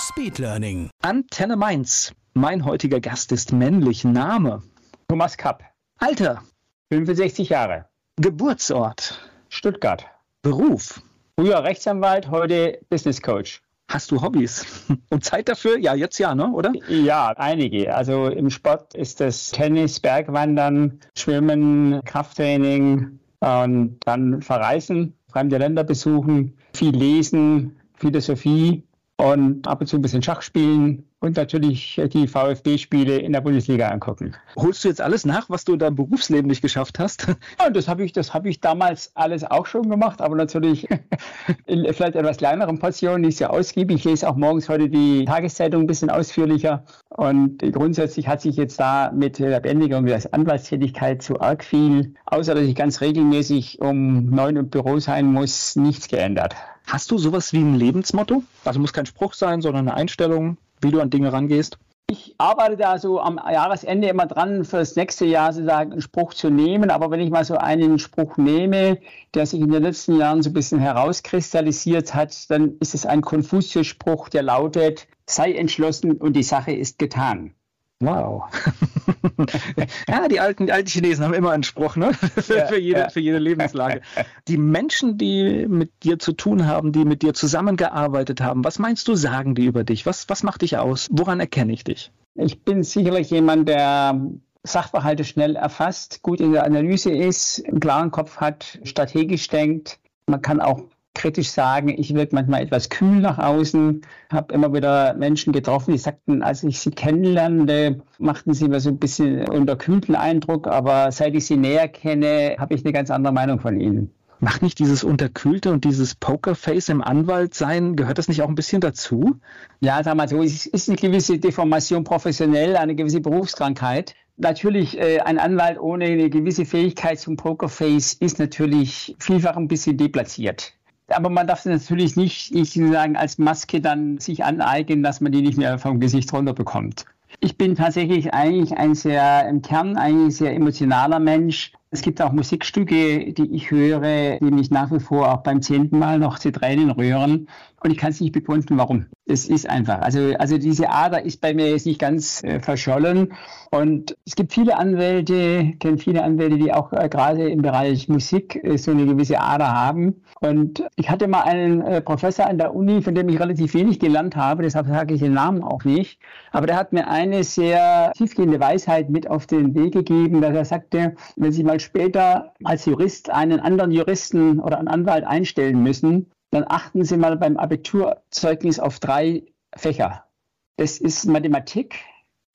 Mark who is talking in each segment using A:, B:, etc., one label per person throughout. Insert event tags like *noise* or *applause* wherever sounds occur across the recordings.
A: Speedlearning.
B: Antenne Mainz. Mein heutiger Gast ist männlich. Name.
C: Thomas Kapp.
B: Alter.
C: 65 Jahre.
B: Geburtsort.
C: Stuttgart.
B: Beruf.
C: Früher Rechtsanwalt, heute Business Coach.
B: Hast du Hobbys? *laughs* Und Zeit dafür? Ja, jetzt ja, ne? oder?
C: Ja, einige. Also im Sport ist das Tennis, Bergwandern, Schwimmen, Krafttraining und dann verreisen, fremde Länder besuchen, viel lesen, Philosophie und ab und zu ein bisschen Schach spielen und natürlich die VfB-Spiele in der Bundesliga angucken.
B: Holst du jetzt alles nach, was du in deinem Berufsleben nicht geschafft hast? *laughs*
C: Ja, das habe ich, das ich damals alles auch schon gemacht, aber natürlich *laughs* in vielleicht etwas kleineren Portionen, nicht sehr ausgiebig. Ich lese auch morgens heute die Tageszeitung ein bisschen ausführlicher und grundsätzlich hat sich jetzt da mit der Beendigung der Anwaltstätigkeit zu arg viel, außer dass ich ganz regelmäßig um neun im Büro sein muss, nichts geändert.
B: Hast du sowas wie ein Lebensmotto? Also muss kein Spruch sein, sondern eine Einstellung, wie du an Dinge rangehst?
C: Ich arbeite da so am Jahresende immer dran, für das nächste Jahr sozusagen einen Spruch zu nehmen. Aber wenn ich mal so einen Spruch nehme, der sich in den letzten Jahren so ein bisschen herauskristallisiert hat, dann ist es ein Konfuzius-Spruch, der lautet, sei entschlossen und die Sache ist getan.
B: Wow. *laughs* ja, die alten, die alten Chinesen haben immer einen Spruch, ne? *laughs* für, jede, ja. für jede Lebenslage. Die Menschen, die mit dir zu tun haben, die mit dir zusammengearbeitet haben, was meinst du, sagen die über dich? Was, was macht dich aus? Woran erkenne ich dich?
C: Ich bin sicherlich jemand, der Sachverhalte schnell erfasst, gut in der Analyse ist, einen klaren Kopf hat, strategisch denkt. Man kann auch kritisch sagen, ich wirke manchmal etwas kühl nach außen, habe immer wieder Menschen getroffen, die sagten, als ich sie kennenlernte, machten sie mir so ein bisschen unterkühlten Eindruck, aber seit ich sie näher kenne, habe ich eine ganz andere Meinung von ihnen.
B: Macht nicht dieses Unterkühlte und dieses Pokerface im Anwalt sein, gehört das nicht auch ein bisschen dazu?
C: Ja, sag mal so, es ist eine gewisse Deformation professionell, eine gewisse Berufskrankheit. Natürlich, äh, ein Anwalt ohne eine gewisse Fähigkeit zum Pokerface ist natürlich vielfach ein bisschen deplatziert aber man darf natürlich nicht, ich sagen, als Maske dann sich aneignen, dass man die nicht mehr vom Gesicht runterbekommt. Ich bin tatsächlich eigentlich ein sehr, im Kern eigentlich sehr emotionaler Mensch. Es gibt auch Musikstücke, die ich höre, die mich nach wie vor auch beim zehnten Mal noch zu Tränen rühren. Und ich kann es nicht begründen, warum. Es ist einfach. Also, also diese Ader ist bei mir jetzt nicht ganz äh, verschollen. Und es gibt viele Anwälte, kenne viele Anwälte, die auch äh, gerade im Bereich Musik äh, so eine gewisse Ader haben. Und ich hatte mal einen äh, Professor an der Uni, von dem ich relativ wenig gelernt habe, deshalb sage ich den Namen auch nicht. Aber der hat mir eine sehr tiefgehende Weisheit mit auf den Weg gegeben, dass er sagte, wenn Sie mal später als Jurist einen anderen Juristen oder einen Anwalt einstellen müssen, dann achten Sie mal beim Abiturzeugnis auf drei Fächer. Das ist Mathematik,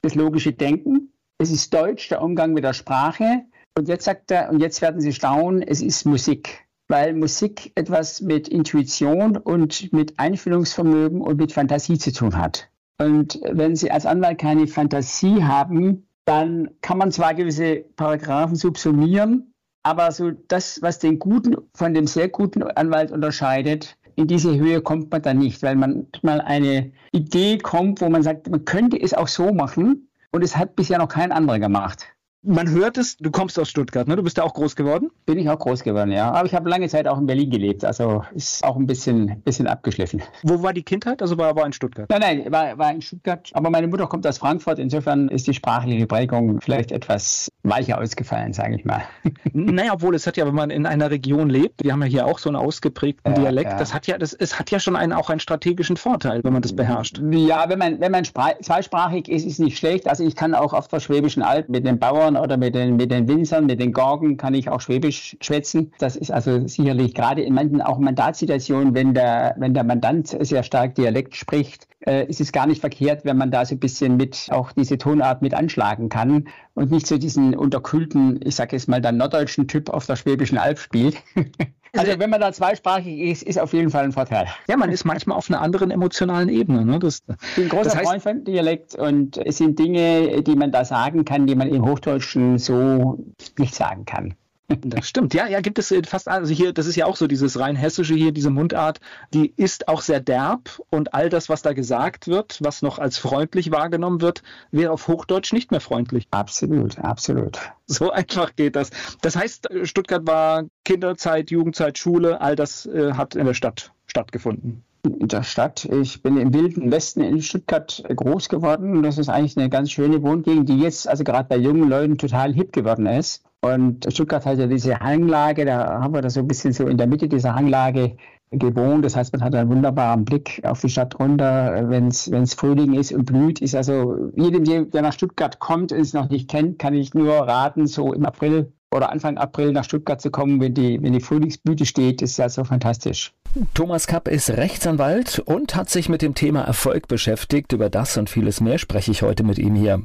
C: das logische Denken, es ist Deutsch, der Umgang mit der Sprache. Und jetzt sagt er, und jetzt werden Sie staunen, es ist Musik. Weil Musik etwas mit Intuition und mit Einfühlungsvermögen und mit Fantasie zu tun hat. Und wenn Sie als Anwalt keine Fantasie haben, dann kann man zwar gewisse Paragraphen subsumieren, aber so das, was den guten von dem sehr guten Anwalt unterscheidet, in diese Höhe kommt man dann nicht, weil man mal eine Idee kommt, wo man sagt, man könnte es auch so machen und es hat bisher noch kein anderer gemacht
B: man hört es, du kommst aus Stuttgart, ne? Du bist ja auch groß geworden?
C: Bin ich auch groß geworden, ja. Aber ich habe lange Zeit auch in Berlin gelebt, also ist auch ein bisschen, bisschen abgeschliffen.
B: Wo war die Kindheit? Also war, war in Stuttgart?
C: Nein, nein, war, war in Stuttgart. Aber meine Mutter kommt aus Frankfurt, insofern ist die sprachliche Prägung vielleicht etwas weicher ausgefallen, sage ich mal. *laughs*
B: naja, obwohl es hat ja, wenn man in einer Region lebt, wir haben ja hier auch so einen ausgeprägten ja, Dialekt, ja. das hat ja, das, es hat ja schon einen, auch einen strategischen Vorteil, wenn man das beherrscht.
C: Ja, wenn man, wenn man zweisprachig ist, ist nicht schlecht. Also ich kann auch auf der Schwäbischen Alb mit den Bauern oder mit den, mit den Winzern, mit den Gorgen kann ich auch Schwäbisch schwätzen. Das ist also sicherlich gerade in manchen auch Mandatssituationen, wenn der, wenn der Mandant sehr stark Dialekt spricht, äh, ist es gar nicht verkehrt, wenn man da so ein bisschen mit auch diese Tonart mit anschlagen kann und nicht so diesen unterkühlten, ich sage jetzt mal, dann norddeutschen Typ auf der Schwäbischen Alb spielt. *laughs* Also wenn man da zweisprachig ist, ist auf jeden Fall ein Vorteil.
B: Ja, man ist manchmal auf einer anderen emotionalen Ebene. Ne?
C: Das, ich bin ein großer das heißt, Freund von Dialekt und es sind Dinge, die man da sagen kann, die man im Hochdeutschen so nicht sagen kann.
B: Das stimmt. Ja, ja, gibt es fast, also hier, das ist ja auch so dieses rein hessische hier, diese Mundart, die ist auch sehr derb und all das, was da gesagt wird, was noch als freundlich wahrgenommen wird, wäre auf Hochdeutsch nicht mehr freundlich.
C: Absolut, absolut.
B: So *laughs* einfach geht das. Das heißt, Stuttgart war Kinderzeit, Jugendzeit, Schule, all das äh, hat in der Stadt stattgefunden
C: in der Stadt. Ich bin im wilden Westen in Stuttgart groß geworden. Das ist eigentlich eine ganz schöne Wohngegend, die jetzt also gerade bei jungen Leuten total hip geworden ist. Und Stuttgart hat ja diese Hanglage, da haben wir das so ein bisschen so in der Mitte dieser Hanglage gewohnt. Das heißt, man hat einen wunderbaren Blick auf die Stadt runter, wenn es Frühling ist und blüht. Ist also jedem, der nach Stuttgart kommt und es noch nicht kennt, kann ich nur raten, so im April oder Anfang April nach Stuttgart zu kommen, wenn die, wenn die Frühlingsblüte steht. Ist ja so fantastisch.
A: Thomas Kapp ist Rechtsanwalt und hat sich mit dem Thema Erfolg beschäftigt. Über das und vieles mehr spreche ich heute mit ihm hier.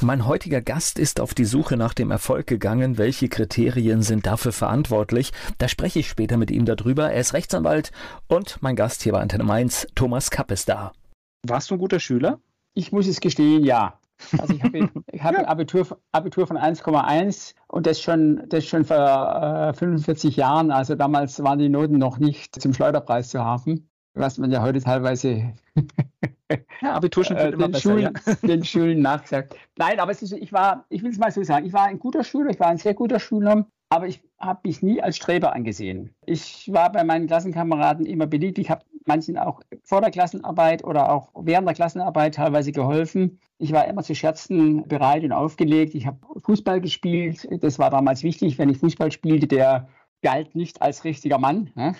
A: Mein heutiger Gast ist auf die Suche nach dem Erfolg gegangen. Welche Kriterien sind dafür verantwortlich? Da spreche ich später mit ihm darüber. Er ist Rechtsanwalt und mein Gast hier bei Antenne Mainz, Thomas Kapp, ist da.
B: Warst du ein guter Schüler?
C: Ich muss es gestehen, ja. Also ich habe *laughs* hab ja. ein Abitur, Abitur von 1,1 und das schon, das schon vor äh, 45 Jahren. Also damals waren die Noten noch nicht zum Schleuderpreis zu haben, was man ja heute teilweise *laughs*
B: ja, Abitur schon *laughs* äh,
C: den, besser, Schulen, ja. *laughs* den Schulen nachgesagt. Nein, aber es ist, ich war, ich will es mal so sagen, ich war ein guter Schüler, ich war ein sehr guter Schüler, aber ich habe mich nie als Streber angesehen. Ich war bei meinen Klassenkameraden immer beliebt. Ich habe manchen auch vor der Klassenarbeit oder auch während der Klassenarbeit teilweise geholfen. Ich war immer zu Scherzen bereit und aufgelegt. Ich habe Fußball gespielt. Das war damals wichtig, wenn ich Fußball spielte, der galt nicht als richtiger Mann. Ne?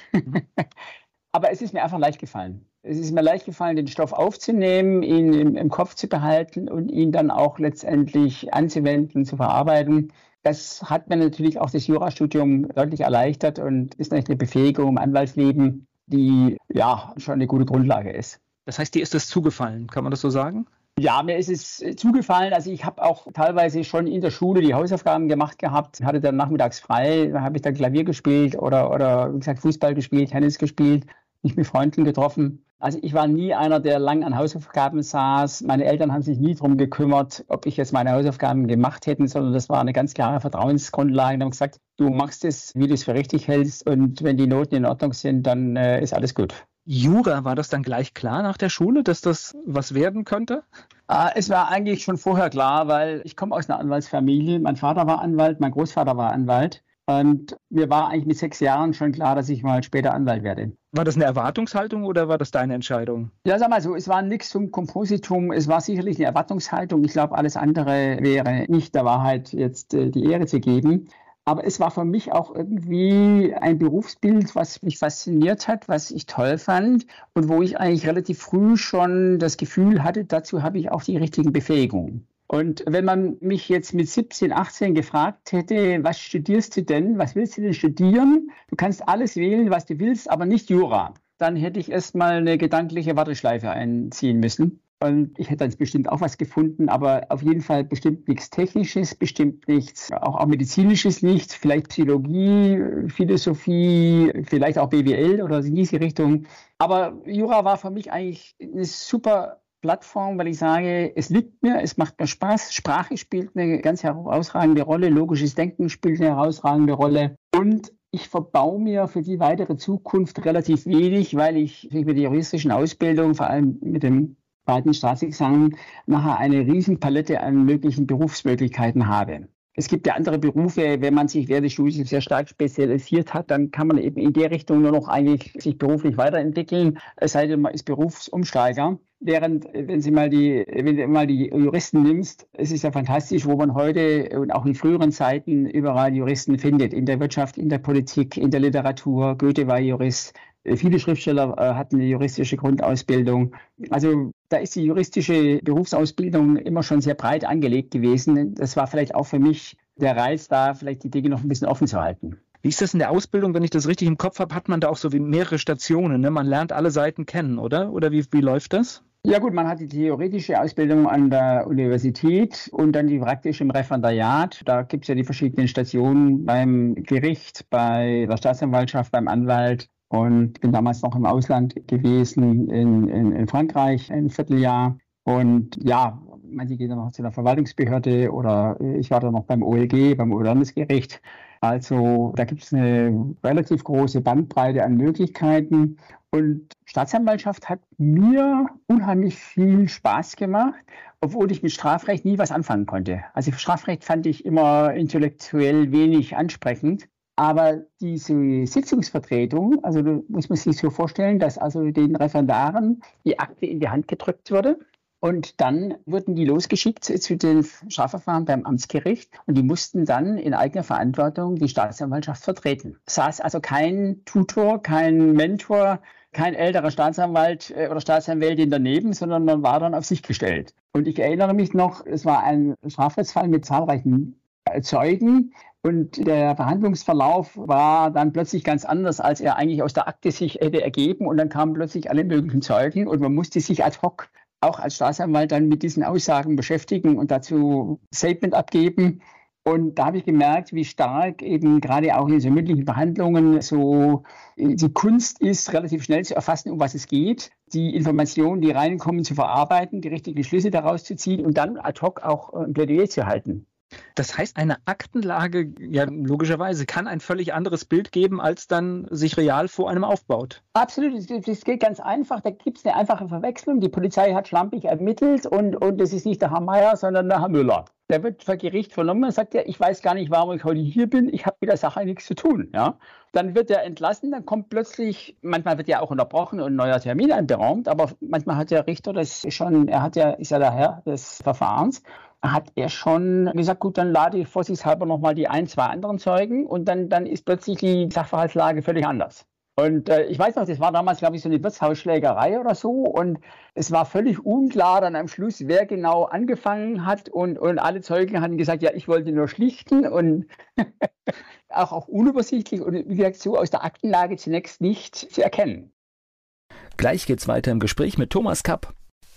C: Aber es ist mir einfach leicht gefallen es ist mir leicht gefallen, den Stoff aufzunehmen, ihn im, im, Kopf zu behalten und ihn dann auch letztendlich anzuwenden, zu verarbeiten. Das hat mir natürlich auch das Jurastudium deutlich erleichtert und ist natürlich eine Befähigung im Anwaltsleben, die ja schon eine gute Grundlage ist.
B: Das heißt, dir ist das zugefallen, kann man das so sagen?
C: Ja, mir ist es zugefallen. Also ich habe auch teilweise schon in der Schule die Hausaufgaben gemacht gehabt, hatte dann nachmittags frei, habe ich dann Klavier gespielt oder, oder wie gesagt Fußball gespielt, Tennis gespielt, mich mit Freunden getroffen. Also ich war nie einer, der lang an Hausaufgaben saß. Meine Eltern haben sich nie darum gekümmert, ob ich jetzt meine Hausaufgaben gemacht hätte, sondern das war eine ganz klare Vertrauensgrundlage. Die haben gesagt, du machst es, wie du es für richtig hältst und wenn die Noten in Ordnung sind, dann äh, ist alles gut.
B: Jura, war das dann gleich klar nach der Schule, dass das was werden könnte?
C: Ah, es war eigentlich schon vorher klar, weil ich komme aus einer Anwaltsfamilie. Mein Vater war Anwalt, mein Großvater war Anwalt. Und mir war eigentlich mit sechs Jahren schon klar, dass ich mal später Anwalt werde.
B: War das eine Erwartungshaltung oder war das deine Entscheidung?
C: Ja, sag mal so, es war nichts zum Kompositum, es war sicherlich eine Erwartungshaltung. Ich glaube, alles andere wäre nicht der Wahrheit jetzt äh, die Ehre zu geben. Aber es war für mich auch irgendwie ein Berufsbild, was mich fasziniert hat, was ich toll fand und wo ich eigentlich relativ früh schon das Gefühl hatte, dazu habe ich auch die richtigen Befähigungen. Und wenn man mich jetzt mit 17, 18 gefragt hätte, was studierst du denn? Was willst du denn studieren? Du kannst alles wählen, was du willst, aber nicht Jura. Dann hätte ich erstmal eine gedankliche Warteschleife einziehen müssen. Und ich hätte dann bestimmt auch was gefunden, aber auf jeden Fall bestimmt nichts Technisches, bestimmt nichts, auch, auch Medizinisches nicht, vielleicht Psychologie, Philosophie, vielleicht auch BWL oder in diese Richtung. Aber Jura war für mich eigentlich eine super Plattform, weil ich sage, es liegt mir, es macht mir Spaß. Sprache spielt eine ganz herausragende Rolle, logisches Denken spielt eine herausragende Rolle. Und ich verbau mir für die weitere Zukunft relativ wenig, weil ich mit der juristischen Ausbildung, vor allem mit dem zweiten Staatsexamen, nachher eine Riesenpalette an möglichen Berufsmöglichkeiten habe. Es gibt ja andere Berufe, wenn man sich während des Studiums sehr stark spezialisiert hat, dann kann man eben in der Richtung nur noch eigentlich sich beruflich weiterentwickeln, es sei denn, man ist Berufsumsteiger. Während, wenn Sie mal die, wenn du mal die Juristen nimmst, es ist ja fantastisch, wo man heute und auch in früheren Zeiten überall Juristen findet. In der Wirtschaft, in der Politik, in der Literatur. Goethe war Jurist. Viele Schriftsteller äh, hatten eine juristische Grundausbildung. Also da ist die juristische Berufsausbildung immer schon sehr breit angelegt gewesen. Das war vielleicht auch für mich der Reiz, da vielleicht die Dinge noch ein bisschen offen zu halten.
B: Wie ist das in der Ausbildung, wenn ich das richtig im Kopf habe, hat man da auch so wie mehrere Stationen, ne? Man lernt alle Seiten kennen, oder? Oder wie, wie läuft das?
C: Ja gut, man hat die theoretische Ausbildung an der Universität und dann die praktische im Referendariat. Da gibt es ja die verschiedenen Stationen beim Gericht, bei der Staatsanwaltschaft, beim Anwalt. Und bin damals noch im Ausland gewesen, in, in, in Frankreich, ein Vierteljahr. Und ja, manche gehen dann noch zu der Verwaltungsbehörde oder ich war da noch beim OLG, beim Landesgericht. Also da gibt es eine relativ große Bandbreite an Möglichkeiten. Und Staatsanwaltschaft hat mir unheimlich viel Spaß gemacht, obwohl ich mit Strafrecht nie was anfangen konnte. Also Strafrecht fand ich immer intellektuell wenig ansprechend. Aber diese Sitzungsvertretung, also muss man sich so vorstellen, dass also den Referendaren die Akte in die Hand gedrückt wurde und dann wurden die losgeschickt zu den Strafverfahren beim Amtsgericht und die mussten dann in eigener Verantwortung die Staatsanwaltschaft vertreten. Es saß also kein Tutor, kein Mentor, kein älterer Staatsanwalt äh, oder Staatsanwältin daneben, sondern man war dann auf sich gestellt. Und ich erinnere mich noch, es war ein Strafrechtsfall mit zahlreichen Zeugen. Und der Verhandlungsverlauf war dann plötzlich ganz anders, als er eigentlich aus der Akte sich hätte ergeben. Und dann kamen plötzlich alle möglichen Zeugen und man musste sich ad hoc auch als Staatsanwalt dann mit diesen Aussagen beschäftigen und dazu Statement abgeben. Und da habe ich gemerkt, wie stark eben gerade auch in so mündlichen Verhandlungen so die Kunst ist, relativ schnell zu erfassen, um was es geht, die Informationen, die reinkommen, zu verarbeiten, die richtigen Schlüsse daraus zu ziehen und dann ad hoc auch ein Plädoyer zu halten.
B: Das heißt, eine Aktenlage, ja, logischerweise, kann ein völlig anderes Bild geben, als dann sich real vor einem aufbaut.
C: Absolut, das geht ganz einfach. Da gibt es eine einfache Verwechslung. Die Polizei hat schlampig ermittelt und, und das ist nicht der Herr Meier, sondern der Herr Müller. Der wird vor Gericht vernommen und sagt ja, ich weiß gar nicht, warum ich heute hier bin, ich habe mit der Sache nichts zu tun. Ja? Dann wird er entlassen, dann kommt plötzlich, manchmal wird ja auch unterbrochen und ein neuer Termin anberaumt, aber manchmal hat der Richter das schon, er hat ja, ist ja der Herr des Verfahrens hat er schon gesagt, gut, dann lade ich vorsichtshalber nochmal die ein, zwei anderen Zeugen und dann, dann ist plötzlich die Sachverhaltslage völlig anders. Und äh, ich weiß noch, das war damals, glaube ich, so eine Wirtshausschlägerei oder so. Und es war völlig unklar dann am Schluss, wer genau angefangen hat. Und, und alle Zeugen hatten gesagt, ja, ich wollte nur schlichten und *laughs* auch, auch unübersichtlich und wie gesagt, so aus der Aktenlage zunächst nicht zu erkennen.
A: Gleich geht's weiter im Gespräch mit Thomas Kapp.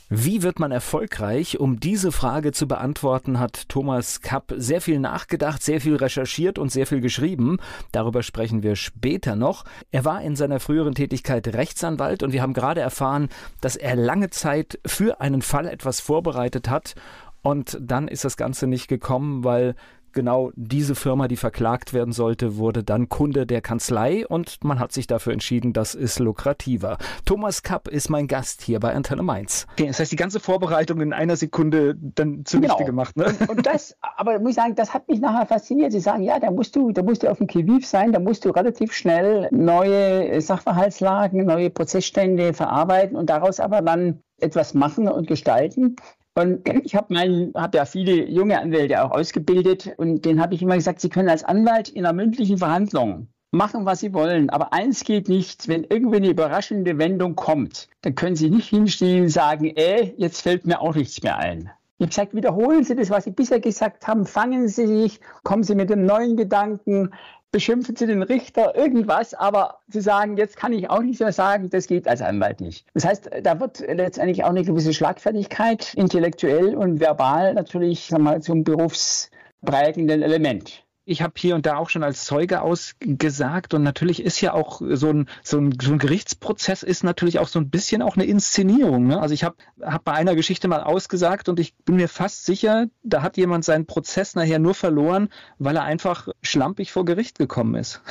A: Wie wird man erfolgreich? Um diese Frage zu beantworten, hat Thomas Kapp sehr viel nachgedacht, sehr viel recherchiert und sehr viel geschrieben. Darüber sprechen wir später noch. Er war in seiner früheren Tätigkeit Rechtsanwalt und wir haben gerade erfahren, dass er lange Zeit für einen Fall etwas vorbereitet hat und dann ist das Ganze nicht gekommen, weil genau diese Firma, die verklagt werden sollte, wurde dann Kunde der Kanzlei und man hat sich dafür entschieden, das ist lukrativer. Thomas Kapp ist mein Gast hier bei Antenne Mainz.
B: Okay, das heißt, die ganze Vorbereitung in einer Sekunde dann zunichte genau. gemacht. Ne?
C: Und, und, das, aber muss ich sagen, das hat mich nachher fasziniert. Sie sagen, ja, da musst du, da musst du auf dem Kiviv sein, da musst du relativ schnell neue Sachverhaltslagen, neue Prozessstände verarbeiten und daraus aber dann etwas machen und gestalten. Und ich habe hab ja viele junge Anwälte auch ausgebildet und denen habe ich immer gesagt, sie können als Anwalt in einer mündlichen Verhandlung machen, was sie wollen. Aber eins geht nicht, wenn irgendwie eine überraschende Wendung kommt, dann können sie nicht hinstehen und sagen, äh, jetzt fällt mir auch nichts mehr ein. Ich habe gesagt, wiederholen Sie das, was Sie bisher gesagt haben, fangen Sie sich, kommen Sie mit einem neuen Gedanken, beschimpfen Sie den Richter, irgendwas, aber Sie sagen, jetzt kann ich auch nicht mehr sagen, das geht als Anwalt nicht. Das heißt, da wird letztendlich auch eine gewisse Schlagfertigkeit, intellektuell und verbal natürlich sag mal, zum berufsprägenden Element
B: ich habe hier und da auch schon als Zeuge ausgesagt und natürlich ist ja auch so ein, so ein, so ein Gerichtsprozess ist natürlich auch so ein bisschen auch eine Inszenierung. Ne? Also ich habe hab bei einer Geschichte mal ausgesagt und ich bin mir fast sicher, da hat jemand seinen Prozess nachher nur verloren, weil er einfach schlampig vor Gericht gekommen ist.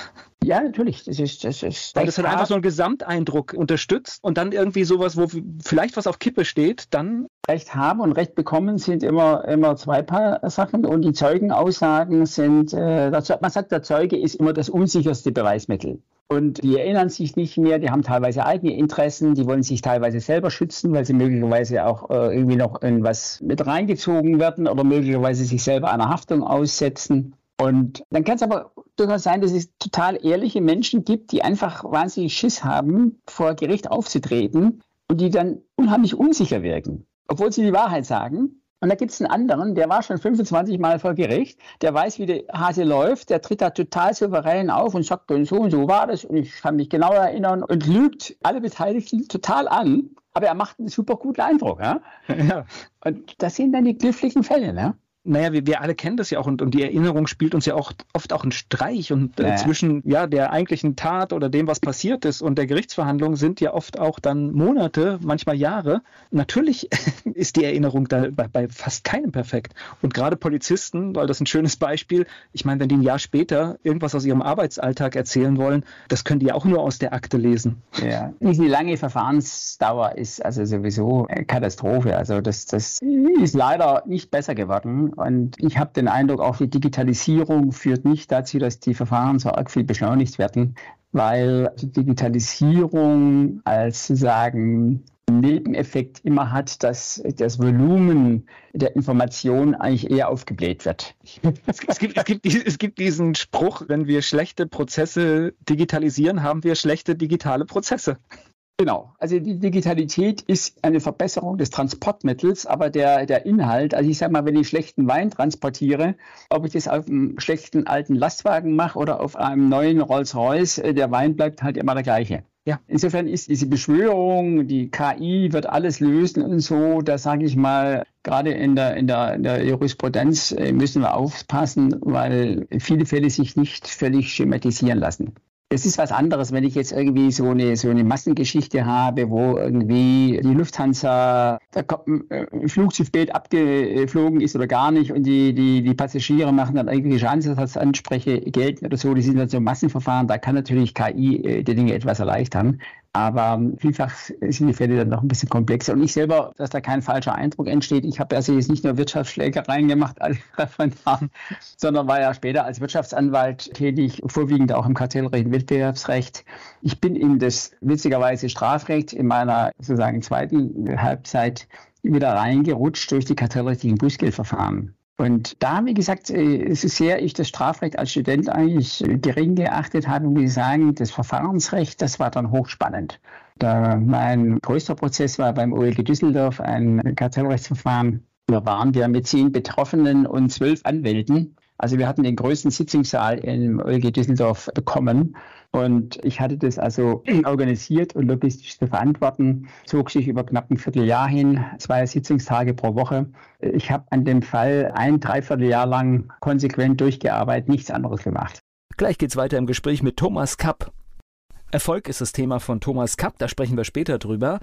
C: Ja, natürlich. Das ist, das ist
B: Weil das hat einfach so einen Gesamteindruck unterstützt und dann irgendwie sowas, wo vielleicht was auf Kippe steht, dann.
C: Recht haben und Recht bekommen sind immer, immer zwei Paar Sachen und die Zeugenaussagen sind, äh, man sagt, der Zeuge ist immer das unsicherste Beweismittel. Und die erinnern sich nicht mehr, die haben teilweise eigene Interessen, die wollen sich teilweise selber schützen, weil sie möglicherweise auch äh, irgendwie noch in was mit reingezogen werden oder möglicherweise sich selber einer Haftung aussetzen. Und dann kann es aber durchaus sein, dass es total ehrliche Menschen gibt, die einfach wahnsinnig Schiss haben, vor Gericht aufzutreten und die dann unheimlich unsicher wirken, obwohl sie die Wahrheit sagen. Und da gibt es einen anderen, der war schon 25 Mal vor Gericht, der weiß, wie der Hase läuft, der tritt da total souverän auf und sagt, so und so war das und ich kann mich genau erinnern und lügt alle Beteiligten total an aber er macht einen super guten Eindruck. Ja? *laughs* ja. Und das sind dann die kniffligen Fälle. Ne?
B: Naja, wir, wir alle kennen das ja auch und, und die Erinnerung spielt uns ja auch oft auch einen Streich und äh, ja. zwischen ja der eigentlichen Tat oder dem, was passiert ist und der Gerichtsverhandlung sind ja oft auch dann Monate, manchmal Jahre. Natürlich *laughs* ist die Erinnerung da bei, bei fast keinem perfekt. Und gerade Polizisten, weil das ein schönes Beispiel, ich meine, wenn die ein Jahr später irgendwas aus ihrem Arbeitsalltag erzählen wollen, das können die auch nur aus der Akte lesen.
C: Ja, diese lange Verfahrensdauer ist also sowieso eine Katastrophe. Also das, das ist leider nicht besser geworden. Und ich habe den Eindruck, auch die Digitalisierung führt nicht dazu, dass die Verfahren so arg viel beschleunigt werden, weil die Digitalisierung als sozusagen Nebeneffekt immer hat, dass das Volumen der Information eigentlich eher aufgebläht wird.
B: Es gibt, es, gibt, es gibt diesen Spruch, wenn wir schlechte Prozesse digitalisieren, haben wir schlechte digitale Prozesse.
C: Genau. Also die Digitalität ist eine Verbesserung des Transportmittels, aber der, der Inhalt, also ich sage mal, wenn ich schlechten Wein transportiere, ob ich das auf einem schlechten alten Lastwagen mache oder auf einem neuen Rolls-Royce, äh, der Wein bleibt halt immer der gleiche. Ja. Insofern ist diese Beschwörung, die KI wird alles lösen und so, da sage ich mal, gerade in der, in, der, in der Jurisprudenz äh, müssen wir aufpassen, weil viele Fälle sich nicht völlig schematisieren lassen. Es ist was anderes, wenn ich jetzt irgendwie so eine, so eine Massengeschichte habe, wo irgendwie die Lufthansa äh, ein Flugzeugbild abgeflogen ist oder gar nicht und die, die, die Passagiere machen dann irgendwie Schadensersatzansprüche gelten oder so. Die sind dann so Massenverfahren. Da kann natürlich KI äh, die Dinge etwas erleichtern. Aber vielfach sind die Fälle dann noch ein bisschen komplexer. Und ich selber, dass da kein falscher Eindruck entsteht, ich habe also jetzt nicht nur Wirtschaftsschlägereien gemacht *laughs* als Referendar, sondern war ja später als Wirtschaftsanwalt tätig, vorwiegend auch im Kartellrecht, Wettbewerbsrecht. Ich bin in das witzigerweise Strafrecht in meiner sozusagen zweiten Halbzeit wieder reingerutscht durch die kartellrechtlichen Bußgeldverfahren. Und da, wie gesagt, äh, so sehr ich das Strafrecht als Student eigentlich gering geachtet habe, muss ich sagen, das Verfahrensrecht, das war dann hochspannend. Da mein größter Prozess war beim OLG Düsseldorf, ein Kartellrechtsverfahren. Da waren wir mit zehn Betroffenen und zwölf Anwälten. Also wir hatten den größten Sitzungssaal im OLG Düsseldorf bekommen. Und ich hatte das also *clears throat* organisiert und logistisch zu verantworten. Zog sich über knapp ein Vierteljahr hin, zwei Sitzungstage pro Woche. Ich habe an dem Fall ein Dreivierteljahr lang konsequent durchgearbeitet, nichts anderes gemacht.
A: Gleich geht's weiter im Gespräch mit Thomas Kapp. Erfolg ist das Thema von Thomas Kapp, da sprechen wir später drüber.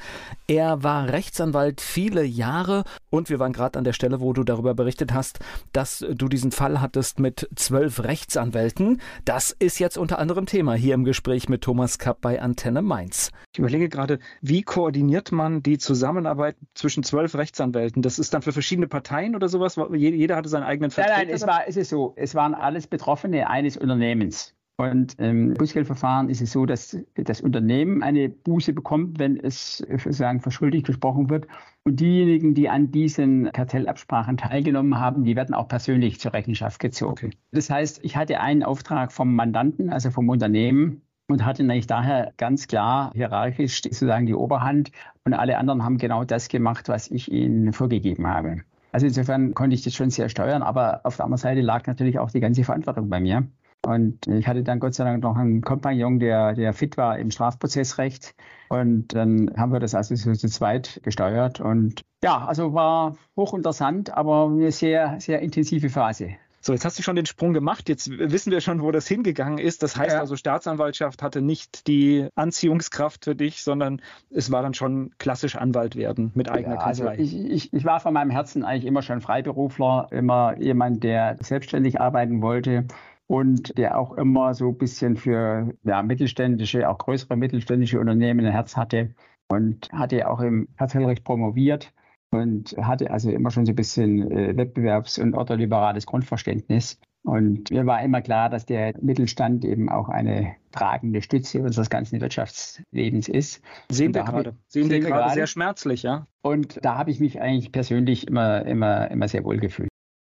A: Er war Rechtsanwalt viele Jahre und wir waren gerade an der Stelle, wo du darüber berichtet hast, dass du diesen Fall hattest mit zwölf Rechtsanwälten. Das ist jetzt unter anderem Thema hier im Gespräch mit Thomas Kapp bei Antenne Mainz.
B: Ich überlege gerade, wie koordiniert man die Zusammenarbeit zwischen zwölf Rechtsanwälten? Das ist dann für verschiedene Parteien oder sowas? Jeder hatte seinen eigenen
C: Vertreter? Nein, nein, es, war, es ist so. Es waren alles Betroffene eines Unternehmens. Und im Bußgeldverfahren ist es so, dass das Unternehmen eine Buße bekommt, wenn es sozusagen verschuldigt gesprochen wird. Und diejenigen, die an diesen Kartellabsprachen teilgenommen haben, die werden auch persönlich zur Rechenschaft gezogen. Okay. Das heißt, ich hatte einen Auftrag vom Mandanten, also vom Unternehmen, und hatte eigentlich daher ganz klar hierarchisch sozusagen die Oberhand. Und alle anderen haben genau das gemacht, was ich ihnen vorgegeben habe. Also insofern konnte ich das schon sehr steuern, aber auf der anderen Seite lag natürlich auch die ganze Verantwortung bei mir. Und ich hatte dann Gott sei Dank noch einen Kompagnon, der, der fit war im Strafprozessrecht. Und dann haben wir das also so zu zweit gesteuert. Und ja, also war hochinteressant, aber eine sehr, sehr intensive Phase.
B: So, jetzt hast du schon den Sprung gemacht. Jetzt wissen wir schon, wo das hingegangen ist. Das heißt ja. also, Staatsanwaltschaft hatte nicht die Anziehungskraft für dich, sondern es war dann schon klassisch Anwalt werden mit eigener ja,
C: also Kanzlei. Also ich, ich, ich war von meinem Herzen eigentlich immer schon Freiberufler, immer jemand, der selbstständig arbeiten wollte und der auch immer so ein bisschen für ja, mittelständische, auch größere mittelständische Unternehmen ein Herz hatte und hatte auch im Kartellrecht promoviert und hatte also immer schon so ein bisschen äh, wettbewerbs- und ordoliberales Grundverständnis. Und mir war immer klar, dass der Mittelstand eben auch eine tragende Stütze unseres ganzen Wirtschaftslebens ist.
B: Sehen wir gerade. Sehen wir gerade sehr schmerzlich, ja.
C: Und da habe ich mich eigentlich persönlich immer, immer, immer sehr wohl gefühlt.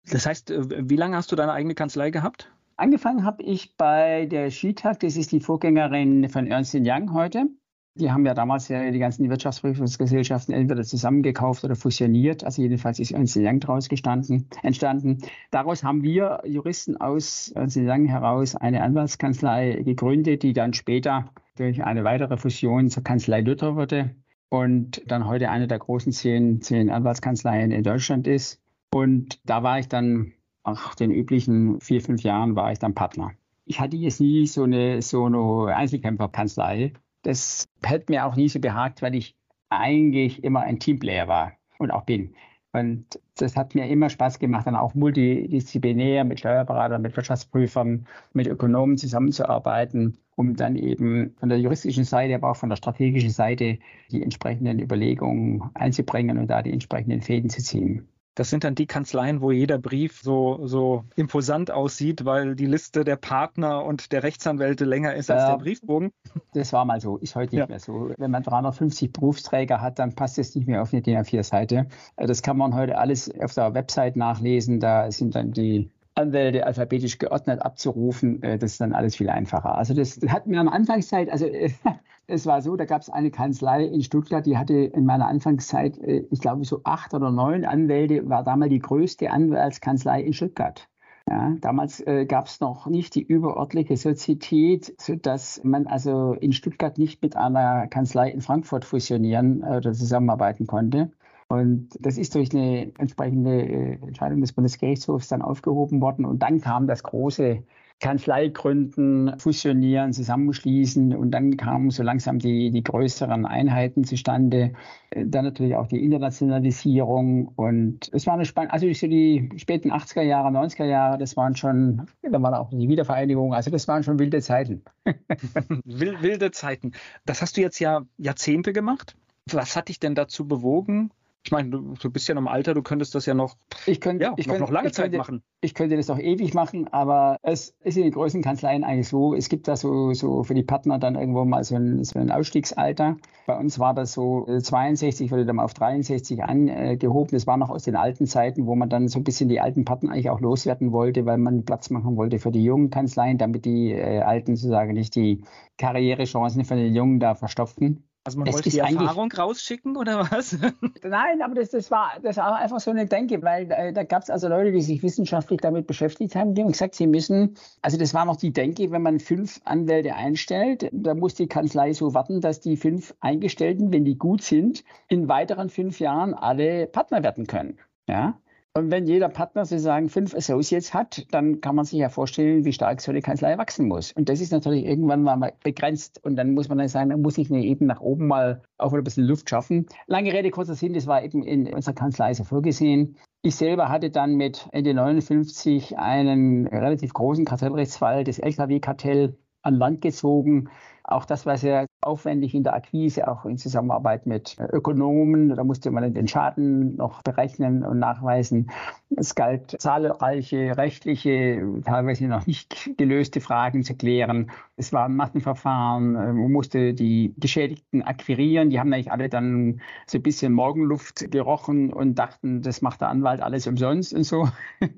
B: Das heißt, äh, wie lange hast du deine eigene Kanzlei gehabt?
C: Angefangen habe ich bei der Skitag, das ist die Vorgängerin von Ernst Young heute. Die haben ja damals ja die ganzen Wirtschaftsprüfungsgesellschaften entweder zusammengekauft oder fusioniert. Also jedenfalls ist Ernst Young daraus entstanden. Daraus haben wir Juristen aus Ernst Young heraus eine Anwaltskanzlei gegründet, die dann später durch eine weitere Fusion zur Kanzlei Luther wurde. und dann heute eine der großen zehn, zehn Anwaltskanzleien in Deutschland ist. Und da war ich dann, nach den üblichen vier, fünf Jahren, war ich dann Partner. Ich hatte jetzt nie so eine, so eine Einzelkämpferkanzlei. Das hätte mir auch nie so behagt, weil ich eigentlich immer ein Teamplayer war und auch bin. Und das hat mir immer Spaß gemacht, dann auch multidisziplinär mit Steuerberatern, mit Wirtschaftsprüfern, mit Ökonomen zusammenzuarbeiten, um dann eben von der juristischen Seite, aber auch von der strategischen Seite die entsprechenden Überlegungen einzubringen und da die entsprechenden Fäden zu ziehen.
B: Das sind dann die Kanzleien, wo jeder Brief so, so imposant aussieht, weil die Liste der Partner und der Rechtsanwälte länger ist als der Briefbogen.
C: Das war mal so, ist heute nicht ja. mehr so. Wenn man 350 Berufsträger hat, dann passt es nicht mehr auf eine DIN A4-Seite. Das kann man heute alles auf der Website nachlesen. Da sind dann die Anwälte alphabetisch geordnet abzurufen, äh, das ist dann alles viel einfacher. Also das hat mir am Anfangszeit, also *laughs* es war so, da gab es eine Kanzlei in Stuttgart, die hatte in meiner Anfangszeit, äh, ich glaube so acht oder neun Anwälte, war damals die größte Anwaltskanzlei in Stuttgart. Ja, damals äh, gab es noch nicht die überörtliche Sozietät, sodass man also in Stuttgart nicht mit einer Kanzlei in Frankfurt fusionieren oder zusammenarbeiten konnte. Und das ist durch eine entsprechende äh, Entscheidung des Bundesgerichtshofs dann aufgehoben worden. Und dann kam das große Kanzleigründen, fusionieren, zusammenschließen und dann kamen so langsam die, die größeren Einheiten zustande. Äh, dann natürlich auch die Internationalisierung und es war eine spannende, also so die späten 80er Jahre, 90er Jahre, das waren schon, da war auch die Wiedervereinigung, also das waren schon wilde Zeiten. *laughs*
B: wilde Zeiten. Das hast du jetzt ja Jahrzehnte gemacht. Was hat dich denn dazu bewogen, ich meine, du, du, bist ja noch im Alter, du könntest das ja noch,
C: ich könnte, ja, ich noch, könnte, noch lange Zeit könnte, machen. Ich könnte das auch ewig machen, aber es ist in den größten Kanzleien eigentlich so, es gibt da so, so für die Partner dann irgendwo mal so ein, so ein Ausstiegsalter. Bei uns war das so 62, äh, wurde dann mal auf 63 angehoben. Das war noch aus den alten Zeiten, wo man dann so ein bisschen die alten Partner eigentlich auch loswerden wollte, weil man Platz machen wollte für die jungen Kanzleien, damit die äh, Alten sozusagen nicht die Karrierechancen von den Jungen da verstopfen.
B: Also man das wollte die Erfahrung rausschicken oder was? *laughs*
C: Nein, aber das, das, war, das war einfach so eine Denke, weil äh, da gab es also Leute, die sich wissenschaftlich damit beschäftigt haben, die haben gesagt, sie müssen, also das war noch die Denke, wenn man fünf Anwälte einstellt, da muss die Kanzlei so warten, dass die fünf Eingestellten, wenn die gut sind, in weiteren fünf Jahren alle Partner werden können. Ja? Und wenn jeder Partner sozusagen fünf Associates hat, dann kann man sich ja vorstellen, wie stark so eine Kanzlei wachsen muss. Und das ist natürlich irgendwann mal begrenzt. Und dann muss man dann sagen, dann muss ich eine eben nach oben mal auch ein bisschen Luft schaffen. Lange Rede, kurzer Sinn, das war eben in unserer Kanzlei so vorgesehen. Ich selber hatte dann mit Ende 59 einen relativ großen Kartellrechtsfall, das LKW-Kartell, an Land gezogen auch das war sehr aufwendig in der Akquise, auch in Zusammenarbeit mit Ökonomen. Da musste man den Schaden noch berechnen und nachweisen. Es galt zahlreiche rechtliche, teilweise noch nicht gelöste Fragen zu klären. Es war ein Massenverfahren. Man musste die Geschädigten akquirieren. Die haben eigentlich alle dann so ein bisschen Morgenluft gerochen und dachten, das macht der Anwalt alles umsonst und so. *laughs*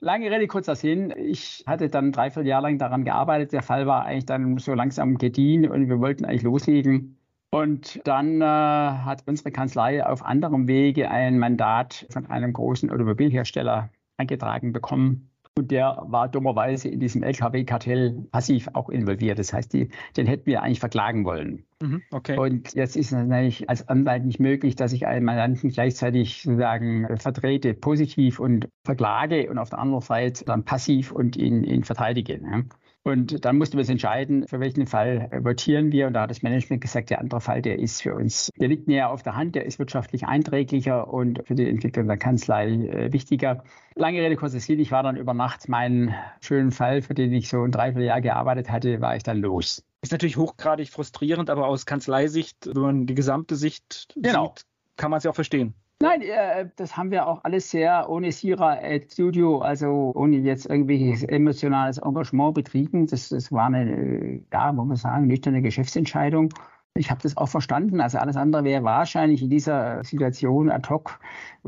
C: Lange Rede, kurzer Sinn. Ich hatte dann dreiviertel Jahr lang daran gearbeitet. Der Fall war eigentlich dann so langsam gediehen und wir wollten eigentlich loslegen. Und dann äh, hat unsere Kanzlei auf anderem Wege ein Mandat von einem großen Automobilhersteller eingetragen bekommen. Und der war dummerweise in diesem LKW-Kartell passiv auch involviert. Das heißt, die, den hätten wir eigentlich verklagen wollen. Mhm, okay. Und jetzt ist es natürlich als Anwalt nicht möglich, dass ich einen Mandanten gleichzeitig sozusagen vertrete, positiv und verklage und auf der anderen Seite dann passiv und ihn, ihn verteidige. Ne? Und dann mussten wir uns entscheiden, für welchen Fall votieren wir. Und da hat das Management gesagt, der andere Fall, der ist für uns, der liegt näher auf der Hand, der ist wirtschaftlich einträglicher und für die Entwicklung der Kanzlei äh, wichtiger. Lange Rede, kurzer Sinn, ich war dann über Nacht meinen schönen Fall, für den ich so ein Dreivierteljahr gearbeitet hatte, war ich dann los.
B: Ist natürlich hochgradig frustrierend, aber aus Kanzleisicht, wenn man die gesamte Sicht genau. sieht, kann man es ja auch verstehen.
C: Nein, äh, das haben wir auch alles sehr ohne Sira Studio, also ohne jetzt irgendwelches emotionales Engagement betrieben. Das, das war eine, ja, muss man sagen, nüchterne Geschäftsentscheidung. Ich habe das auch verstanden. Also alles andere wäre wahrscheinlich in dieser Situation ad hoc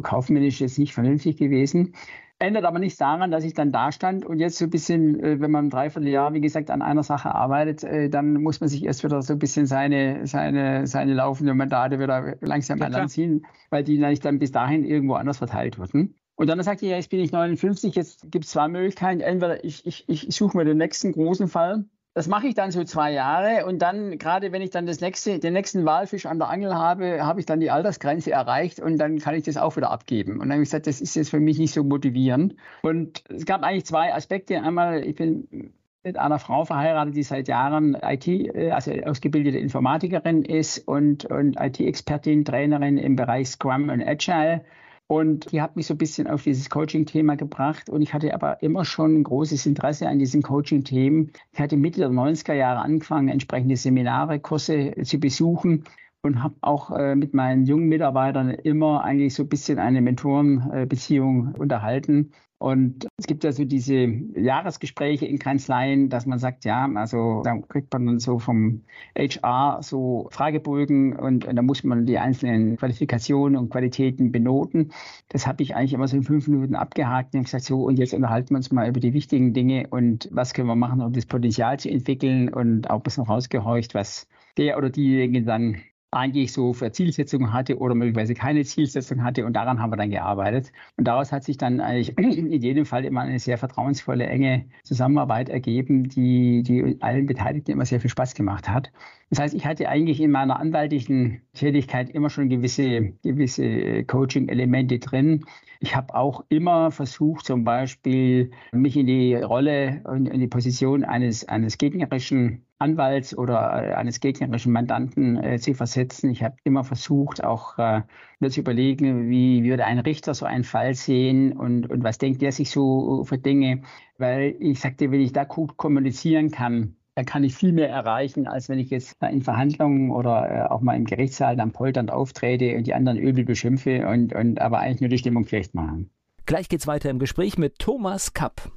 C: kaufmännisch jetzt nicht vernünftig gewesen. Ändert aber nichts daran, dass ich dann da stand und jetzt so ein bisschen, äh, wenn man ein Dreivierteljahr, wie gesagt, an einer Sache arbeitet, äh, dann muss man sich erst wieder so ein bisschen seine, seine, seine laufenden Mandate wieder langsam ja, an Land ziehen, weil die nämlich dann bis dahin irgendwo anders verteilt wurden. Und dann sagte ich, ja, jetzt bin ich 59, jetzt gibt es zwei Möglichkeiten. Entweder ich, ich, ich suche mir den nächsten großen Fall, das mache ich dann so zwei Jahre und dann, gerade wenn ich dann das nächste, den nächsten Walfisch an der Angel habe, habe ich dann die Altersgrenze erreicht und dann kann ich das auch wieder abgeben. Und dann habe ich gesagt, das ist jetzt für mich nicht so motivierend. Und es gab eigentlich zwei Aspekte. Einmal, ich bin mit einer Frau verheiratet, die seit Jahren IT, äh, also ausgebildete Informatikerin ist und, und IT-Expertin, Trainerin im Bereich Scrum und Agile. Und die hat mich so ein bisschen auf dieses Coaching-Thema gebracht. Und ich hatte aber immer schon ein großes Interesse an diesen Coaching-Themen. Ich hatte Mitte der 90er Jahre angefangen, entsprechende Seminare, Kurse zu besuchen und habe auch äh, mit meinen jungen Mitarbeitern immer eigentlich so ein bisschen eine Mentorenbeziehung unterhalten. Und es gibt ja so diese Jahresgespräche in Kanzleien, dass man sagt, ja, also da kriegt man dann so vom HR so Fragebögen und, und da muss man die einzelnen Qualifikationen und Qualitäten benoten. Das habe ich eigentlich immer so in fünf Minuten abgehakt und gesagt, so, und jetzt unterhalten wir uns mal über die wichtigen Dinge und was können wir machen, um das Potenzial zu entwickeln und auch ein bisschen rausgehorcht, was der oder diejenige dann eigentlich so für Zielsetzungen hatte oder möglicherweise keine Zielsetzung hatte und daran haben wir dann gearbeitet. Und daraus hat sich dann eigentlich *clears throat* in jedem Fall immer eine sehr vertrauensvolle, enge Zusammenarbeit ergeben, die, die allen Beteiligten immer sehr viel Spaß gemacht hat. Das heißt, ich hatte eigentlich in meiner anwaltlichen Tätigkeit immer schon gewisse, gewisse Coaching-Elemente drin. Ich habe auch immer versucht, zum Beispiel mich in die Rolle und in die Position eines, eines gegnerischen Anwalts oder äh, eines gegnerischen Mandanten äh, zu versetzen. Ich habe immer versucht, auch äh, mir zu überlegen, wie würde ein Richter so einen Fall sehen und, und was denkt der sich so für Dinge. Weil ich sagte, wenn ich da gut kommunizieren kann, dann kann ich viel mehr erreichen, als wenn ich jetzt in Verhandlungen oder äh, auch mal im Gerichtssaal dann polternd auftrete und die anderen übel beschimpfe und, und aber eigentlich nur die Stimmung schlecht machen.
A: Gleich geht's weiter im Gespräch mit Thomas Kapp.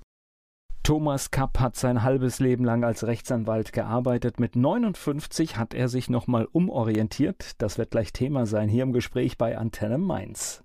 A: Thomas Kapp hat sein halbes Leben lang als Rechtsanwalt gearbeitet. Mit 59 hat er sich nochmal umorientiert. Das wird gleich Thema sein hier im Gespräch bei Antenne Mainz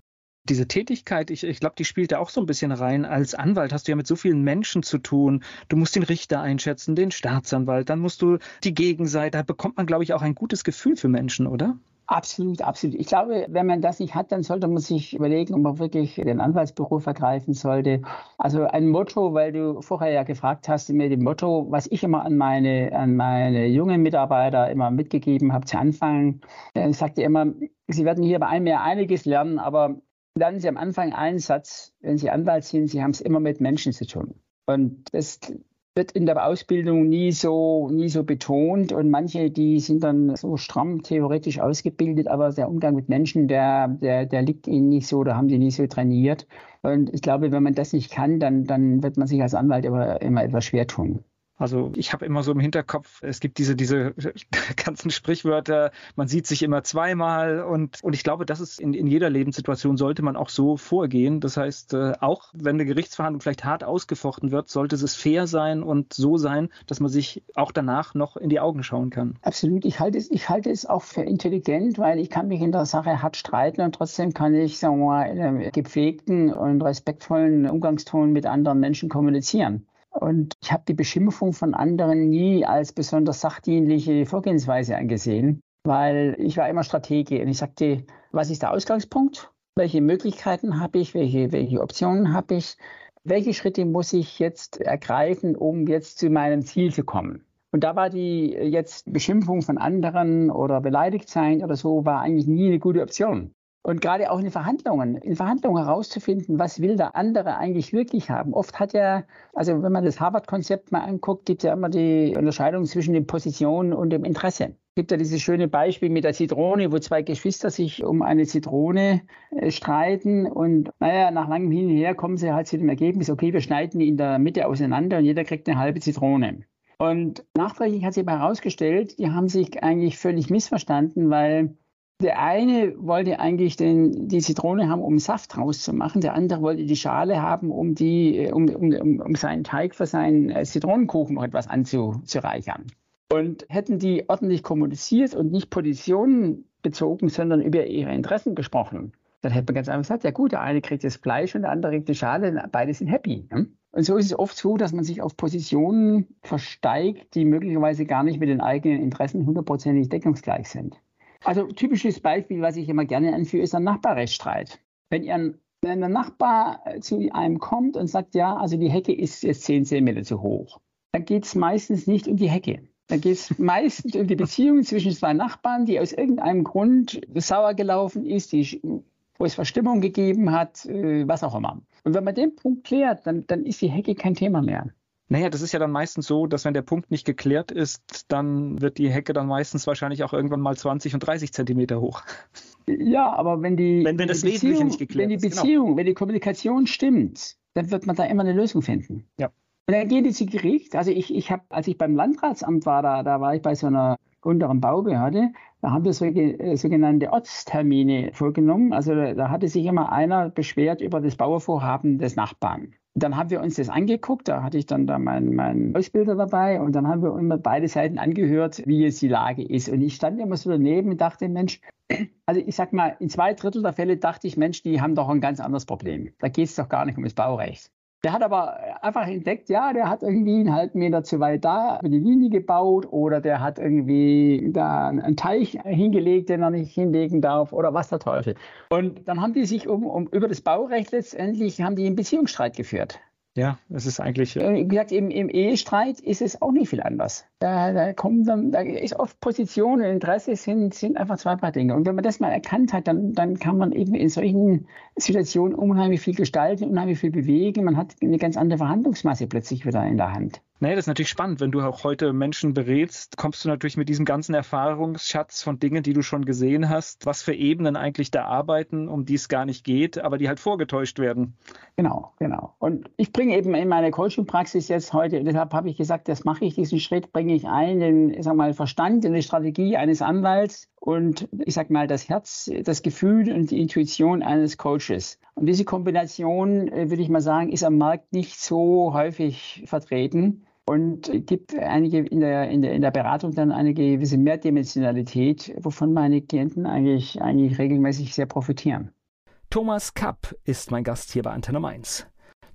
B: diese Tätigkeit, ich, ich glaube, die spielt da auch so ein bisschen rein. Als Anwalt hast du ja mit so vielen Menschen zu tun. Du musst den Richter einschätzen, den Staatsanwalt, dann musst du die Gegenseite. Da bekommt man, glaube ich, auch ein gutes Gefühl für Menschen, oder?
C: Absolut, absolut. Ich glaube, wenn man das nicht hat, dann sollte man sich überlegen, ob man wirklich den Anwaltsberuf ergreifen sollte. Also ein Motto, weil du vorher ja gefragt hast, mir dem Motto, was ich immer an meine, an meine jungen Mitarbeiter immer mitgegeben habe zu Anfang. Ich sagte immer, sie werden hier bei einem Jahr einiges lernen, aber lernen Sie am Anfang einen Satz, wenn Sie Anwalt sind, Sie haben es immer mit Menschen zu tun. Und das wird in der Ausbildung nie so, nie so betont und manche, die sind dann so stramm theoretisch ausgebildet, aber der Umgang mit Menschen, der, der, der liegt ihnen nicht so, da haben sie nie so trainiert. Und ich glaube, wenn man das nicht kann, dann, dann wird man sich als Anwalt immer, immer etwas schwer tun.
B: Also ich habe immer so im Hinterkopf, es gibt diese, diese *laughs* ganzen Sprichwörter, man sieht sich immer zweimal und, und ich glaube, das ist in, in jeder Lebenssituation sollte man auch so vorgehen. Das heißt, äh, auch wenn eine Gerichtsverhandlung vielleicht hart ausgefochten wird, sollte es fair sein und so sein, dass man sich auch danach noch in die Augen schauen kann.
C: Absolut. Ich halte es, ich halte es auch für intelligent, weil ich kann mich in der Sache hart streiten und trotzdem kann ich, sagen wir mal, in einem gepflegten und respektvollen Umgangston mit anderen Menschen kommunizieren. Und ich habe die Beschimpfung von anderen nie als besonders sachdienliche Vorgehensweise angesehen, weil ich war immer Stratege und ich sagte, was ist der Ausgangspunkt? Welche Möglichkeiten habe ich? Welche, welche Optionen habe ich? Welche Schritte muss ich jetzt ergreifen, um jetzt zu meinem Ziel zu kommen? Und da war die jetzt Beschimpfung von anderen oder beleidigt sein oder so, war eigentlich nie eine gute Option. Und gerade auch in Verhandlungen, in Verhandlungen herauszufinden, was will der andere eigentlich wirklich haben. Oft hat er, also wenn man das Harvard-Konzept mal anguckt, gibt es ja immer die Unterscheidung zwischen den Positionen und dem Interesse. Es gibt ja dieses schöne Beispiel mit der Zitrone, wo zwei Geschwister sich um eine Zitrone äh, streiten und naja, nach langem Hin und Her kommen sie halt zu dem Ergebnis, okay, wir schneiden die in der Mitte auseinander und jeder kriegt eine halbe Zitrone. Und nachträglich hat sich herausgestellt, die haben sich eigentlich völlig missverstanden, weil der eine wollte eigentlich den, die Zitrone haben, um Saft rauszumachen. Der andere wollte die Schale haben, um, die, um, um, um seinen Teig für seinen äh, Zitronenkuchen noch etwas anzureichern. Und hätten die ordentlich kommuniziert und nicht Positionen bezogen, sondern über ihre Interessen gesprochen, dann hätte man ganz einfach gesagt, ja gut, der eine kriegt das Fleisch und der andere kriegt die Schale, beide sind happy. Ne? Und so ist es oft so, dass man sich auf Positionen versteigt, die möglicherweise gar nicht mit den eigenen Interessen hundertprozentig deckungsgleich sind. Also typisches Beispiel, was ich immer gerne anführe, ist ein Nachbarrechtsstreit. Wenn, ihr, wenn der Nachbar zu einem kommt und sagt, ja, also die Hecke ist jetzt 10 cm zu hoch, dann geht es meistens nicht um die Hecke. Da geht es *laughs* meistens um die Beziehung zwischen zwei Nachbarn, die aus irgendeinem Grund sauer gelaufen ist, die, wo es Verstimmung gegeben hat, äh, was auch immer. Und wenn man den Punkt klärt, dann, dann ist die Hecke kein Thema mehr.
B: Naja, das ist ja dann meistens so, dass wenn der Punkt nicht geklärt ist, dann wird die Hecke dann meistens wahrscheinlich auch irgendwann mal 20 und 30 Zentimeter hoch.
C: Ja, aber wenn die,
B: wenn, wenn das
C: die
B: Beziehung, nicht geklärt
C: wenn die genau. Beziehung, genau. wenn die Kommunikation stimmt, dann wird man da immer eine Lösung finden.
B: Ja.
C: Und dann gehen die zu Gericht. Also ich, ich habe, als ich beim Landratsamt war, da, da war ich bei so einer unteren Baubehörde, da haben wir äh, sogenannte Ortstermine vorgenommen. Also da hatte sich immer einer beschwert über das Bauvorhaben des Nachbarn. Dann haben wir uns das angeguckt, da hatte ich dann da meinen, meinen Ausbilder dabei und dann haben wir immer beide Seiten angehört, wie jetzt die Lage ist. Und ich stand immer so daneben und dachte, Mensch, also ich sag mal, in zwei Drittel der Fälle dachte ich, Mensch, die haben doch ein ganz anderes Problem. Da geht es doch gar nicht um das Baurecht. Der hat aber einfach entdeckt, ja, der hat irgendwie einen halben Meter zu weit da die Linie gebaut oder der hat irgendwie da einen Teich hingelegt, den er nicht hinlegen darf oder was der Teufel. Und dann haben die sich um, um über das Baurecht letztendlich haben die einen Beziehungsstreit geführt.
B: Ja, es ist eigentlich.
C: Äh, wie gesagt, im, im, Ehestreit ist es auch nicht viel anders. Da, da kommen dann, da ist oft Position und Interesse sind, sind einfach zwei Paar Dinge. Und wenn man das mal erkannt hat, dann, dann kann man eben in solchen Situationen unheimlich viel gestalten, unheimlich viel bewegen. Man hat eine ganz andere Verhandlungsmasse plötzlich wieder in der Hand.
B: Naja, das ist natürlich spannend. Wenn du auch heute Menschen berätst, kommst du natürlich mit diesem ganzen Erfahrungsschatz von Dingen, die du schon gesehen hast, was für Ebenen eigentlich da arbeiten, um die es gar nicht geht, aber die halt vorgetäuscht werden.
C: Genau, genau. Und ich bringe eben in meine Coaching-Praxis jetzt heute, deshalb habe ich gesagt, das mache ich, diesen Schritt bringe ich ein, den, ich sag mal, Verstand, in die Strategie eines Anwalts und ich sag mal, das Herz, das Gefühl und die Intuition eines Coaches. Und diese Kombination, äh, würde ich mal sagen, ist am Markt nicht so häufig vertreten und gibt einige in der, in der, in der Beratung dann eine gewisse Mehrdimensionalität, wovon meine Klienten eigentlich, eigentlich regelmäßig sehr profitieren.
A: Thomas Kapp ist mein Gast hier bei Antenne Mainz.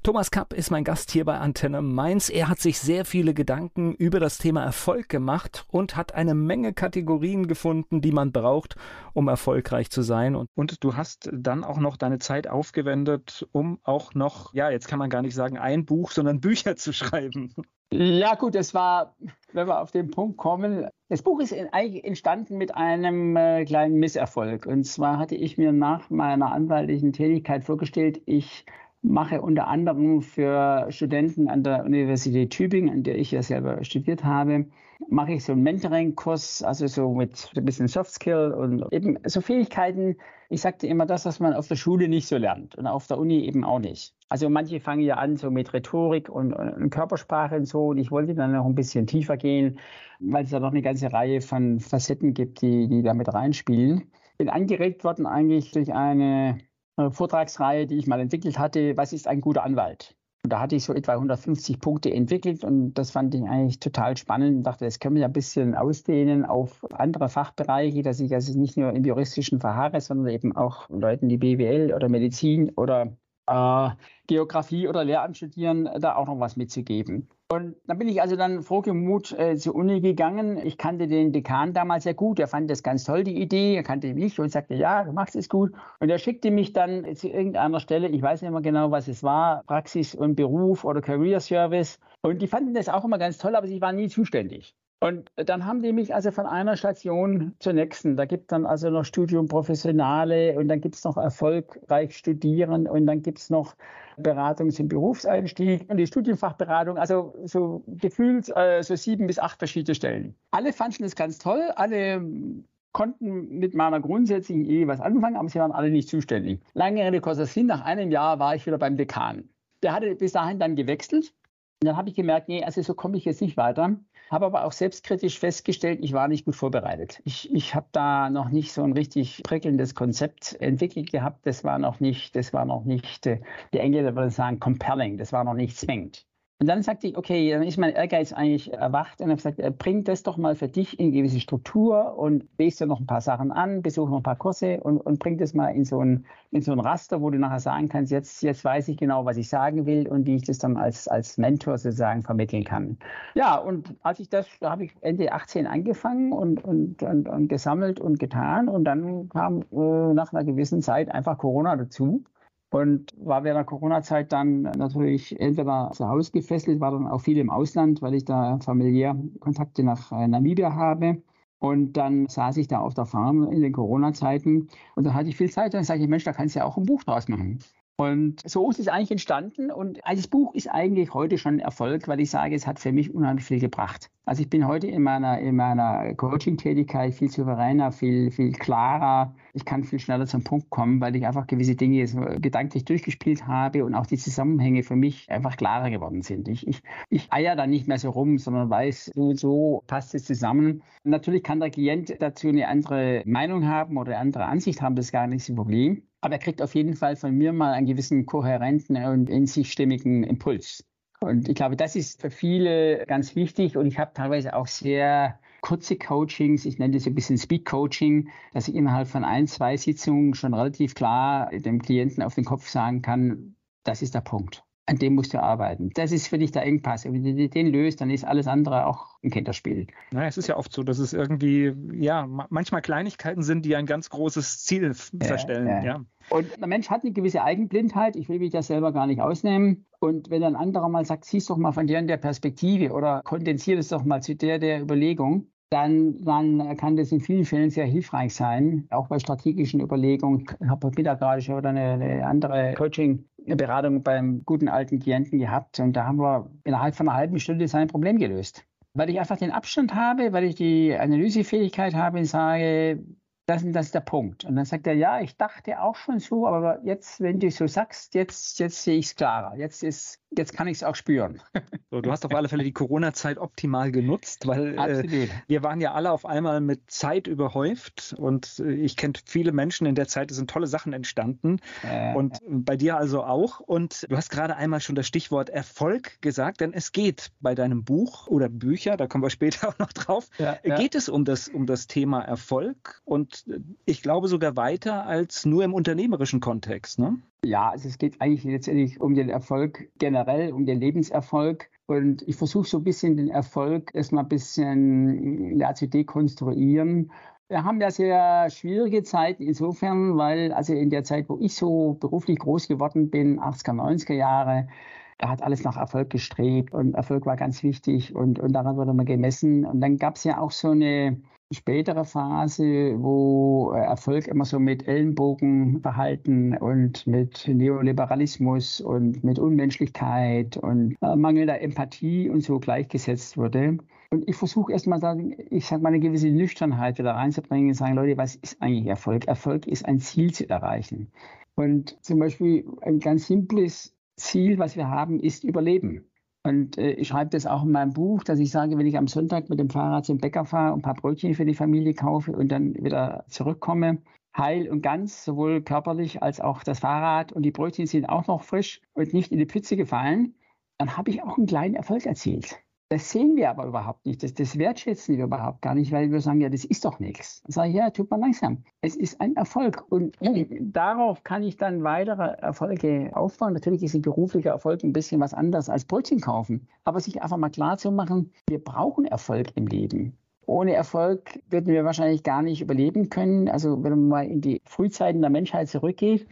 A: Thomas Kapp ist mein Gast hier bei Antenne Mainz. Er hat sich sehr viele Gedanken über das Thema Erfolg gemacht und hat eine Menge Kategorien gefunden, die man braucht, um erfolgreich zu sein.
B: Und, und du hast dann auch noch deine Zeit aufgewendet, um auch noch, ja, jetzt kann man gar nicht sagen ein Buch, sondern Bücher zu schreiben.
C: Ja, gut, es war, wenn wir auf den Punkt kommen, das Buch ist eigentlich entstanden mit einem äh, kleinen Misserfolg. Und zwar hatte ich mir nach meiner anwaltlichen Tätigkeit vorgestellt, ich mache unter anderem für Studenten an der Universität Tübingen, an der ich ja selber studiert habe, mache ich so einen Mentoring-Kurs, also so mit ein bisschen Soft Skill und eben so Fähigkeiten. Ich sagte immer das, was man auf der Schule nicht so lernt und auf der Uni eben auch nicht. Also manche fangen ja an so mit Rhetorik und, und Körpersprache und so und ich wollte dann noch ein bisschen tiefer gehen, weil es da noch eine ganze Reihe von Facetten gibt, die, die da mit reinspielen. Bin angeregt worden eigentlich durch eine Vortragsreihe, die ich mal entwickelt hatte, was ist ein guter Anwalt? Und da hatte ich so etwa 150 Punkte entwickelt und das fand ich eigentlich total spannend und dachte, das können wir ja ein bisschen ausdehnen auf andere Fachbereiche, dass ich also nicht nur im juristischen verharre, sondern eben auch Leuten, die BWL oder Medizin oder äh, Geografie oder Lehramt studieren, da auch noch was mitzugeben. Und dann bin ich also dann frohgemut äh, zur Uni gegangen. Ich kannte den Dekan damals sehr gut. Er fand das ganz toll, die Idee. Er kannte mich und sagte, ja, du machst es gut. Und er schickte mich dann zu irgendeiner Stelle, ich weiß nicht mehr genau, was es war, Praxis und Beruf oder Career Service. Und die fanden das auch immer ganz toll, aber sie waren nie zuständig. Und dann haben die mich also von einer Station zur nächsten. Da gibt es dann also noch Studium Professionale und dann gibt es noch erfolgreich Studieren und dann gibt es noch Beratung zum Berufseinstieg und die Studienfachberatung. Also so gefühlt äh, so sieben bis acht verschiedene Stellen. Alle fanden das ganz toll. Alle konnten mit meiner grundsätzlichen Idee was anfangen, aber sie waren alle nicht zuständig. Lange Rede, kurzer Sinn. Nach einem Jahr war ich wieder beim Dekan. Der hatte bis dahin dann gewechselt. Und dann habe ich gemerkt, nee, also so komme ich jetzt nicht weiter habe aber auch selbstkritisch festgestellt, ich war nicht gut vorbereitet. Ich, ich habe da noch nicht so ein richtig prickelndes Konzept entwickelt gehabt. Das war noch nicht, das war noch nicht, äh, die Engländer würden sagen, compelling, das war noch nicht zwingend. Und dann sagte ich, okay, dann ist mein Ehrgeiz eigentlich erwacht und habe gesagt, äh, bring das doch mal für dich in gewisse Struktur und lese dir noch ein paar Sachen an, besuche noch ein paar Kurse und, und bring das mal in so, ein, in so ein Raster, wo du nachher sagen kannst, jetzt, jetzt weiß ich genau, was ich sagen will und wie ich das dann als, als Mentor sozusagen vermitteln kann. Ja, und als ich das, da habe ich Ende 18 angefangen und, und, und, und gesammelt und getan und dann kam äh, nach einer gewissen Zeit einfach Corona dazu. Und war während der Corona-Zeit dann natürlich entweder zu Hause gefesselt, war dann auch viel im Ausland, weil ich da familiär Kontakte nach äh, Namibia habe. Und dann saß ich da auf der Farm in den Corona-Zeiten und dann hatte ich viel Zeit. Dann sage ich, Mensch, da kannst du ja auch ein Buch draus machen. Und so ist es eigentlich entstanden. Und das Buch ist eigentlich heute schon ein Erfolg, weil ich sage, es hat für mich unheimlich viel gebracht. Also ich bin heute in meiner, in meiner Coaching-Tätigkeit viel souveräner, viel, viel klarer. Ich kann viel schneller zum Punkt kommen, weil ich einfach gewisse Dinge gedanklich durchgespielt habe und auch die Zusammenhänge für mich einfach klarer geworden sind. Ich, ich, ich eier da nicht mehr so rum, sondern weiß, so so passt es zusammen. Natürlich kann der Klient dazu eine andere Meinung haben oder eine andere Ansicht haben, das ist gar nicht das Problem. Aber er kriegt auf jeden Fall von mir mal einen gewissen kohärenten und in sich stimmigen Impuls. Und ich glaube, das ist für viele ganz wichtig. Und ich habe teilweise auch sehr kurze Coachings, ich nenne das ein bisschen Speed Coaching, dass ich innerhalb von ein, zwei Sitzungen schon relativ klar dem Klienten auf den Kopf sagen kann, das ist der Punkt an dem musst du arbeiten. Das ist für dich der Engpass. Wenn du den löst, dann ist alles andere auch ein Kinderspiel.
B: Naja, es ist ja oft so, dass es irgendwie, ja, manchmal Kleinigkeiten sind, die ein ganz großes Ziel ja, verstellen. Ja. ja.
C: Und der Mensch hat eine gewisse Eigenblindheit. Ich will mich das selber gar nicht ausnehmen. Und wenn ein anderer mal sagt, siehst doch mal von der und der Perspektive oder kondensiert es doch mal zu der der Überlegung, dann, dann kann das in vielen Fällen sehr hilfreich sein, auch bei strategischen Überlegungen. Ich habe Mittag gerade schon eine, eine andere Coaching-Beratung beim guten alten Klienten gehabt und da haben wir innerhalb von einer halben Stunde sein Problem gelöst. Weil ich einfach den Abstand habe, weil ich die Analysefähigkeit habe und sage, das, das ist der Punkt. Und dann sagt er, ja, ich dachte auch schon so, aber jetzt, wenn du so sagst, jetzt, jetzt sehe ich es klarer. Jetzt, ist, jetzt kann ich es auch spüren. *laughs*
B: So, du hast auf alle Fälle die Corona-Zeit optimal genutzt, weil äh, wir waren ja alle auf einmal mit Zeit überhäuft und äh, ich kenne viele Menschen in der Zeit, es sind tolle Sachen entstanden äh, und bei dir also auch. Und du hast gerade einmal schon das Stichwort Erfolg gesagt, denn es geht bei deinem Buch oder Bücher, da kommen wir später *laughs* auch noch drauf, ja, ja. geht es um das, um das Thema Erfolg und ich glaube sogar weiter als nur im unternehmerischen Kontext. Ne?
C: Ja, also es geht eigentlich letztendlich um den Erfolg generell, um den Lebenserfolg. Und ich versuche so ein bisschen den Erfolg erstmal ein bisschen ja, zu dekonstruieren. Wir haben ja sehr schwierige Zeiten insofern, weil also in der Zeit, wo ich so beruflich groß geworden bin, 80er, 90er Jahre, da hat alles nach Erfolg gestrebt und Erfolg war ganz wichtig und, und daran wurde man gemessen. Und dann gab es ja auch so eine spätere Phase, wo Erfolg immer so mit Ellenbogenverhalten und mit Neoliberalismus und mit Unmenschlichkeit und äh, mangelnder Empathie und so gleichgesetzt wurde. Und ich versuche erstmal, ich sage mal, eine gewisse Nüchternheit wieder reinzubringen und sagen, Leute, was ist eigentlich Erfolg? Erfolg ist ein Ziel zu erreichen. Und zum Beispiel ein ganz simples Ziel, was wir haben, ist Überleben. Und äh, ich schreibe das auch in meinem Buch, dass ich sage, wenn ich am Sonntag mit dem Fahrrad zum Bäcker fahre und ein paar Brötchen für die Familie kaufe und dann wieder zurückkomme, heil und ganz, sowohl körperlich als auch das Fahrrad und die Brötchen sind auch noch frisch und nicht in die Pütze gefallen, dann habe ich auch einen kleinen Erfolg erzielt. Das sehen wir aber überhaupt nicht. Das, das, wertschätzen wir überhaupt gar nicht, weil wir sagen, ja, das ist doch nichts. Dann sage ich, ja, tut mal langsam. Es ist ein Erfolg. Und darauf kann ich dann weitere Erfolge aufbauen. Natürlich ist ein beruflicher Erfolg ein bisschen was anderes als Brötchen kaufen. Aber sich einfach mal klar zu machen, wir brauchen Erfolg im Leben. Ohne Erfolg würden wir wahrscheinlich gar nicht überleben können. Also wenn man mal in die Frühzeiten der Menschheit zurückgeht,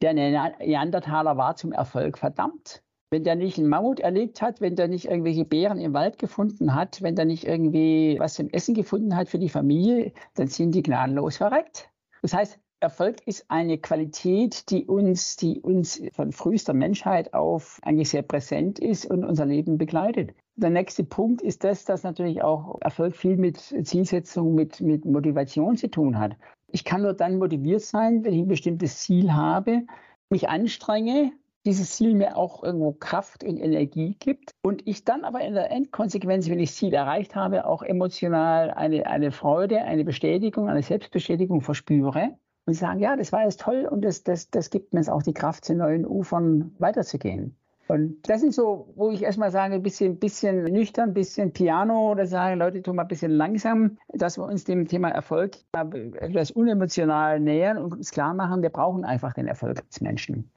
C: der Neandertaler war zum Erfolg verdammt. Wenn der nicht einen Mammut erlegt hat, wenn der nicht irgendwelche Beeren im Wald gefunden hat, wenn der nicht irgendwie was zum Essen gefunden hat für die Familie, dann sind die gnadenlos verreckt. Das heißt, Erfolg ist eine Qualität, die uns, die uns von frühester Menschheit auf eigentlich sehr präsent ist und unser Leben begleitet. Der nächste Punkt ist das, dass natürlich auch Erfolg viel mit Zielsetzung, mit, mit Motivation zu tun hat. Ich kann nur dann motiviert sein, wenn ich ein bestimmtes Ziel habe, mich anstrenge, dieses Ziel mir auch irgendwo Kraft und Energie gibt und ich dann aber in der Endkonsequenz, wenn ich das Ziel erreicht habe, auch emotional eine, eine Freude, eine Bestätigung, eine Selbstbestätigung verspüre und sagen, ja, das war jetzt toll und das, das, das gibt mir jetzt auch die Kraft, zu neuen Ufern weiterzugehen. Und das sind so, wo ich erstmal sage, ein bisschen, bisschen nüchtern, ein bisschen Piano oder sage, Leute, tun mal ein bisschen langsam, dass wir uns dem Thema Erfolg etwas unemotional nähern und uns klar machen, wir brauchen einfach den Erfolg als Menschen.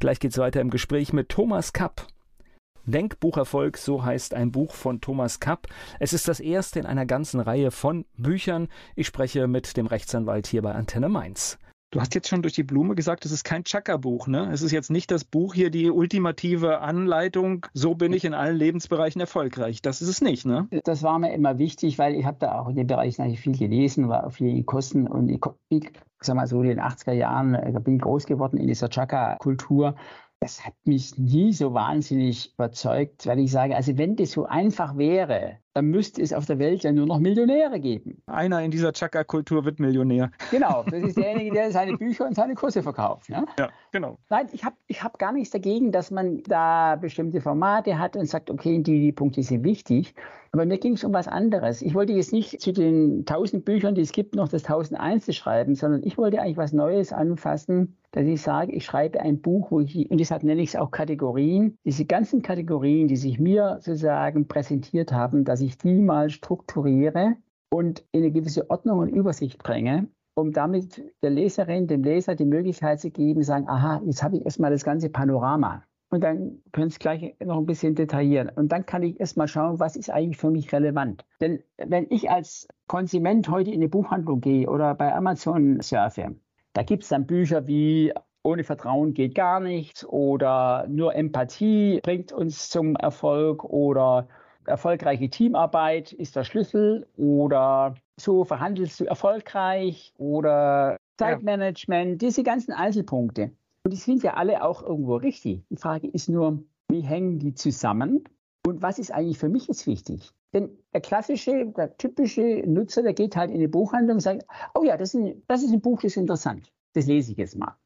A: Gleich geht's weiter im Gespräch mit Thomas Kapp. Denkbucherfolg, so heißt ein Buch von Thomas Kapp. Es ist das erste in einer ganzen Reihe von Büchern. Ich spreche mit dem Rechtsanwalt hier bei Antenne Mainz.
B: Du hast jetzt schon durch die Blume gesagt, es ist kein Chakra-Buch, ne? Es ist jetzt nicht das Buch hier, die ultimative Anleitung, so bin ich in allen Lebensbereichen erfolgreich. Das ist es nicht, ne?
C: Das war mir immer wichtig, weil ich habe da auch in dem Bereich natürlich viel gelesen, war auf vielen Kosten und ich, ich sag mal so in den 80er Jahren äh, bin ich groß geworden in dieser Chakra-Kultur das hat mich nie so wahnsinnig überzeugt, weil ich sage, also wenn das so einfach wäre, dann müsste es auf der Welt ja nur noch Millionäre geben.
B: Einer in dieser Chaka-Kultur wird Millionär.
C: Genau, *laughs* das ist derjenige, der seine Bücher und seine Kurse verkauft.
B: Ne? Ja, genau.
C: Nein, ich habe ich hab gar nichts dagegen, dass man da bestimmte Formate hat und sagt, okay, die, die Punkte sind wichtig. Aber mir ging es um was anderes. Ich wollte jetzt nicht zu den tausend Büchern, die es gibt, noch das 1001 schreiben, sondern ich wollte eigentlich was Neues anfassen, dass ich sage, ich schreibe ein Buch, wo ich, und deshalb nenne ich es auch Kategorien, diese ganzen Kategorien, die sich mir sozusagen präsentiert haben, dass ich die mal strukturiere und in eine gewisse Ordnung und Übersicht bringe, um damit der Leserin, dem Leser die Möglichkeit zu geben, sagen, aha, jetzt habe ich erstmal das ganze Panorama. Und dann können Sie gleich noch ein bisschen detaillieren. Und dann kann ich erstmal schauen, was ist eigentlich für mich relevant. Denn wenn ich als Konsument heute in eine Buchhandlung gehe oder bei Amazon surfe, da gibt es dann Bücher wie ohne Vertrauen geht gar nichts oder nur Empathie bringt uns zum Erfolg oder erfolgreiche Teamarbeit ist der Schlüssel oder so verhandelst du erfolgreich oder Zeitmanagement, diese ganzen Einzelpunkte. Und die sind ja alle auch irgendwo richtig. Die Frage ist nur, wie hängen die zusammen? Und was ist eigentlich für mich jetzt wichtig? Denn der klassische, der typische Nutzer, der geht halt in die Buchhandlung und sagt, oh ja, das ist ein, das ist ein Buch, das ist interessant. Das lese ich jetzt mal.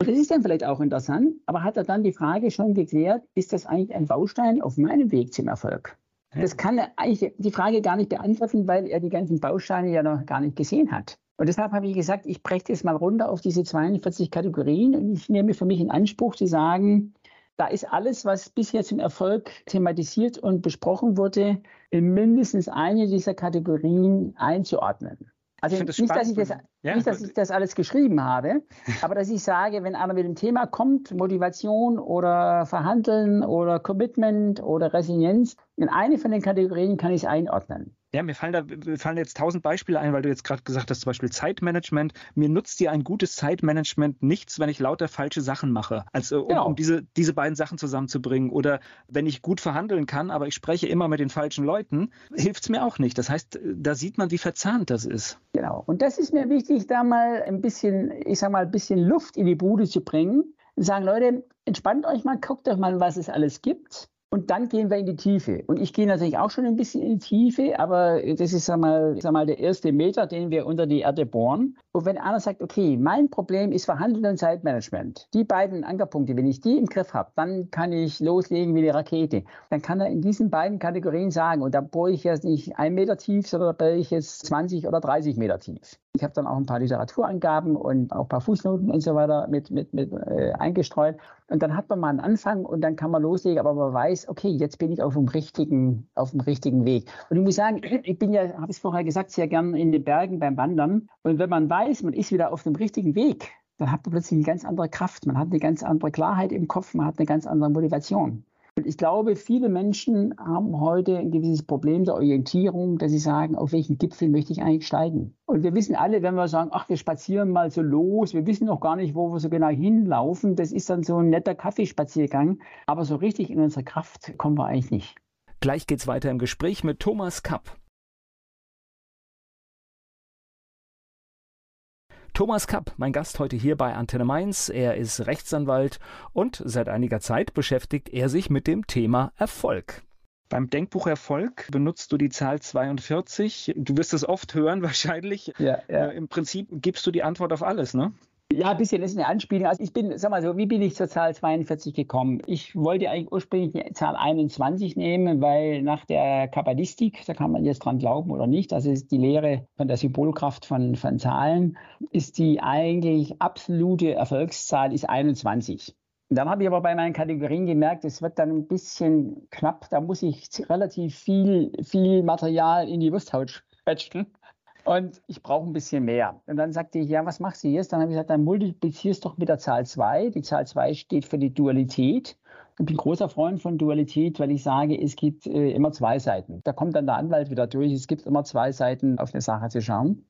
C: Und das ist dann vielleicht auch interessant, aber hat er dann die Frage schon geklärt, ist das eigentlich ein Baustein auf meinem Weg zum Erfolg? Das kann er eigentlich die Frage gar nicht beantworten, weil er die ganzen Bausteine ja noch gar nicht gesehen hat. Und deshalb habe ich gesagt, ich breche das mal runter auf diese 42 Kategorien und ich nehme für mich in Anspruch zu sagen, da ist alles, was bisher zum Erfolg thematisiert und besprochen wurde, in mindestens eine dieser Kategorien einzuordnen. Also nicht, dass ich, das, ja. nicht, dass ich das alles geschrieben habe, *laughs* aber dass ich sage, wenn einer mit dem Thema kommt, Motivation oder Verhandeln oder Commitment oder Resilienz, in eine von den Kategorien kann ich es einordnen.
B: Ja, mir fallen da mir fallen jetzt tausend Beispiele ein, weil du jetzt gerade gesagt hast, zum Beispiel Zeitmanagement. Mir nutzt dir ein gutes Zeitmanagement nichts, wenn ich lauter falsche Sachen mache. Also um, genau. um diese, diese beiden Sachen zusammenzubringen. Oder wenn ich gut verhandeln kann, aber ich spreche immer mit den falschen Leuten, hilft es mir auch nicht. Das heißt, da sieht man, wie verzahnt das ist.
C: Genau. Und das ist mir wichtig, da mal ein bisschen, ich sag mal, ein bisschen Luft in die Bude zu bringen und sagen, Leute, entspannt euch mal, guckt euch mal, was es alles gibt. Und dann gehen wir in die Tiefe. Und ich gehe natürlich auch schon ein bisschen in die Tiefe, aber das ist sag mal, der erste Meter, den wir unter die Erde bohren. Und wenn einer sagt, okay, mein Problem ist Verhandeln und Zeitmanagement, die beiden Ankerpunkte, wenn ich die im Griff habe, dann kann ich loslegen wie eine Rakete. Dann kann er in diesen beiden Kategorien sagen, und da bohre ich jetzt nicht ein Meter tief, sondern da bohre ich jetzt 20 oder 30 Meter tief. Ich habe dann auch ein paar Literaturangaben und auch ein paar Fußnoten und so weiter mit, mit, mit äh, eingestreut. Und dann hat man mal einen Anfang und dann kann man loslegen, aber man weiß, okay, jetzt bin ich auf dem richtigen, auf dem richtigen Weg. Und ich muss sagen, *clears throat* ich bin ja, habe ich vorher gesagt, sehr gern in den Bergen beim Wandern. Und wenn man weiß, man ist wieder auf dem richtigen Weg, dann hat man plötzlich eine ganz andere Kraft, man hat eine ganz andere Klarheit im Kopf, man hat eine ganz andere Motivation. Ich glaube, viele Menschen haben heute ein gewisses Problem der Orientierung, dass sie sagen, auf welchen Gipfel möchte ich eigentlich steigen? Und wir wissen alle, wenn wir sagen, ach, wir spazieren mal so los, wir wissen noch gar nicht, wo wir so genau hinlaufen, das ist dann so ein netter Kaffeespaziergang, aber so richtig in unsere Kraft kommen wir eigentlich nicht.
A: Gleich geht's weiter im Gespräch mit Thomas Kapp. Thomas Kapp, mein Gast heute hier bei Antenne Mainz. Er ist Rechtsanwalt und seit einiger Zeit beschäftigt er sich mit dem Thema Erfolg.
B: Beim Denkbuch Erfolg benutzt du die Zahl 42. Du wirst es oft hören *laughs* wahrscheinlich. Ja, ja. Äh, Im Prinzip gibst du die Antwort auf alles, ne?
C: Ja, ein bisschen ist eine Anspielung. Also ich bin, sag mal so, wie bin ich zur Zahl 42 gekommen? Ich wollte eigentlich ursprünglich die Zahl 21 nehmen, weil nach der Kabbalistik, da kann man jetzt dran glauben oder nicht, das ist die Lehre von der Symbolkraft von, von Zahlen, ist die eigentlich absolute Erfolgszahl ist 21. Und dann habe ich aber bei meinen Kategorien gemerkt, es wird dann ein bisschen knapp. Da muss ich relativ viel, viel Material in die Wursthaut quetschen. Und ich brauche ein bisschen mehr. Und dann sagte ich, ja, was machst du jetzt? Dann habe ich gesagt, dann multiplizierst doch mit der Zahl 2. Die Zahl 2 steht für die Dualität. Ich bin großer Freund von Dualität, weil ich sage, es gibt äh, immer zwei Seiten. Da kommt dann der Anwalt wieder durch. Es gibt immer zwei Seiten auf eine Sache zu schauen.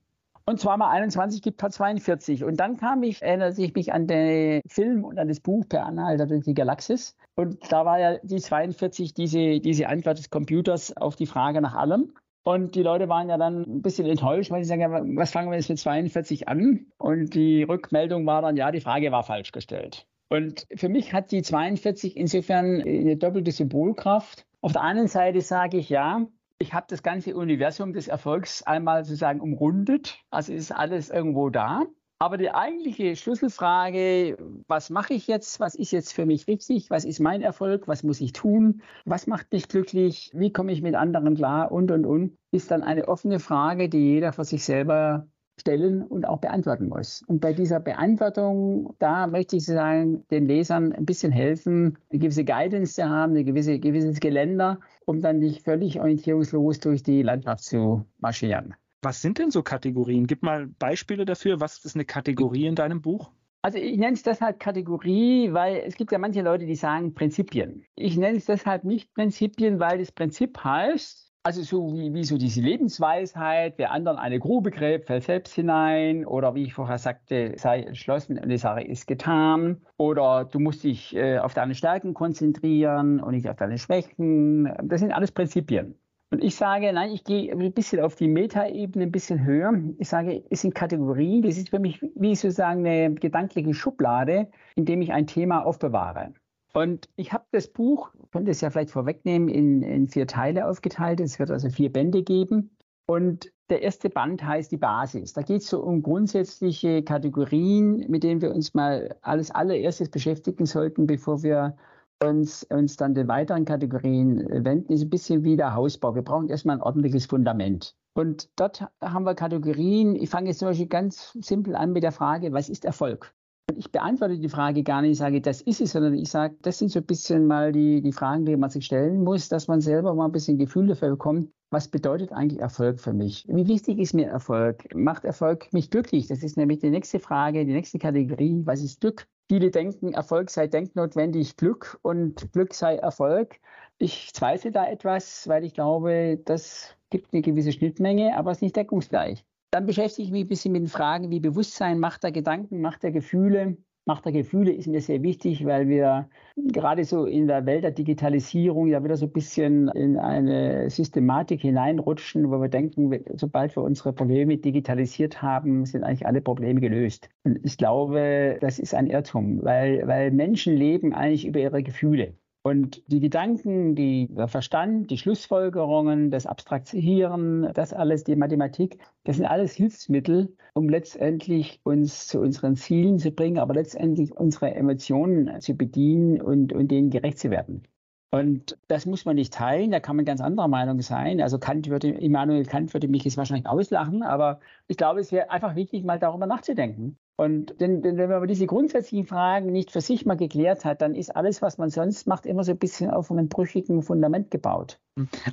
C: Und zwar mal 21 gibt halt 42. Und dann kam ich, erinnerte ich mich an den Film und an das Buch Per Anhalter durch die Galaxis. Und da war ja die 42 diese, diese Antwort des Computers auf die Frage nach allem. Und die Leute waren ja dann ein bisschen enttäuscht, weil sie sagen, was fangen wir jetzt mit 42 an? Und die Rückmeldung war dann, ja, die Frage war falsch gestellt. Und für mich hat die 42 insofern eine doppelte Symbolkraft. Auf der einen Seite sage ich ja, ich habe das ganze Universum des Erfolgs einmal sozusagen umrundet. Also ist alles irgendwo da. Aber die eigentliche Schlüsselfrage, was mache ich jetzt? Was ist jetzt für mich richtig? Was ist mein Erfolg? Was muss ich tun? Was macht mich glücklich? Wie komme ich mit anderen klar? Und, und, und, ist dann eine offene Frage, die jeder für sich selber stellen und auch beantworten muss. Und bei dieser Beantwortung, da möchte ich sagen, den Lesern ein bisschen helfen, eine gewisse Guidance zu haben, ein gewisse, gewisses Geländer, um dann nicht völlig orientierungslos durch die Landschaft zu marschieren.
B: Was sind denn so Kategorien? Gib mal Beispiele dafür. Was ist eine Kategorie in deinem Buch?
C: Also ich nenne es deshalb Kategorie, weil es gibt ja manche Leute, die sagen Prinzipien. Ich nenne es deshalb nicht Prinzipien, weil das Prinzip heißt, also so wie, wie so diese Lebensweisheit, wer anderen eine Grube gräbt, fällt selbst hinein. Oder wie ich vorher sagte, sei entschlossen und die Sache ist getan. Oder du musst dich äh, auf deine Stärken konzentrieren und nicht auf deine Schwächen. Das sind alles Prinzipien. Und ich sage, nein, ich gehe ein bisschen auf die Metaebene, ein bisschen höher. Ich sage, es sind Kategorien. Das ist für mich wie sozusagen eine gedankliche Schublade, in dem ich ein Thema aufbewahre. Und ich habe das Buch, könnte es ja vielleicht vorwegnehmen, in, in vier Teile aufgeteilt. Es wird also vier Bände geben. Und der erste Band heißt die Basis. Da geht es so um grundsätzliche Kategorien, mit denen wir uns mal alles allererstes beschäftigen sollten, bevor wir uns, uns dann den weiteren Kategorien wenden. Ist ein bisschen wie der Hausbau. Wir brauchen erstmal ein ordentliches Fundament. Und dort haben wir Kategorien. Ich fange jetzt zum Beispiel ganz simpel an mit der Frage, was ist Erfolg? Ich beantworte die Frage gar nicht, ich sage, das ist es, sondern ich sage, das sind so ein bisschen mal die, die Fragen, die man sich stellen muss, dass man selber mal ein bisschen Gefühl dafür bekommt, was bedeutet eigentlich Erfolg für mich? Wie wichtig ist mir Erfolg? Macht Erfolg mich glücklich? Das ist nämlich die nächste Frage, die nächste Kategorie. Was ist Glück? Viele denken, Erfolg sei denknotwendig Glück und Glück sei Erfolg. Ich zweifle da etwas, weil ich glaube, das gibt eine gewisse Schnittmenge, aber es ist nicht deckungsgleich. Dann beschäftige ich mich ein bisschen mit den Fragen wie Bewusstsein, Macht der Gedanken, Macht der Gefühle. Macht der Gefühle ist mir sehr wichtig, weil wir gerade so in der Welt der Digitalisierung ja wieder so ein bisschen in eine Systematik hineinrutschen, wo wir denken, sobald wir unsere Probleme digitalisiert haben, sind eigentlich alle Probleme gelöst. Und ich glaube, das ist ein Irrtum, weil, weil Menschen leben eigentlich über ihre Gefühle. Und die Gedanken, die, der Verstand, die Schlussfolgerungen, das Abstrahieren, das alles, die Mathematik, das sind alles Hilfsmittel, um letztendlich uns zu unseren Zielen zu bringen, aber letztendlich unsere Emotionen zu bedienen und, und denen gerecht zu werden. Und das muss man nicht teilen, da kann man ganz anderer Meinung sein. Also Kant würde, Immanuel Kant würde mich jetzt wahrscheinlich auslachen, aber ich glaube, es wäre einfach wichtig, mal darüber nachzudenken. Und denn wenn man diese grundsätzlichen Fragen nicht für sich mal geklärt hat, dann ist alles, was man sonst macht, immer so ein bisschen auf einem brüchigen Fundament gebaut.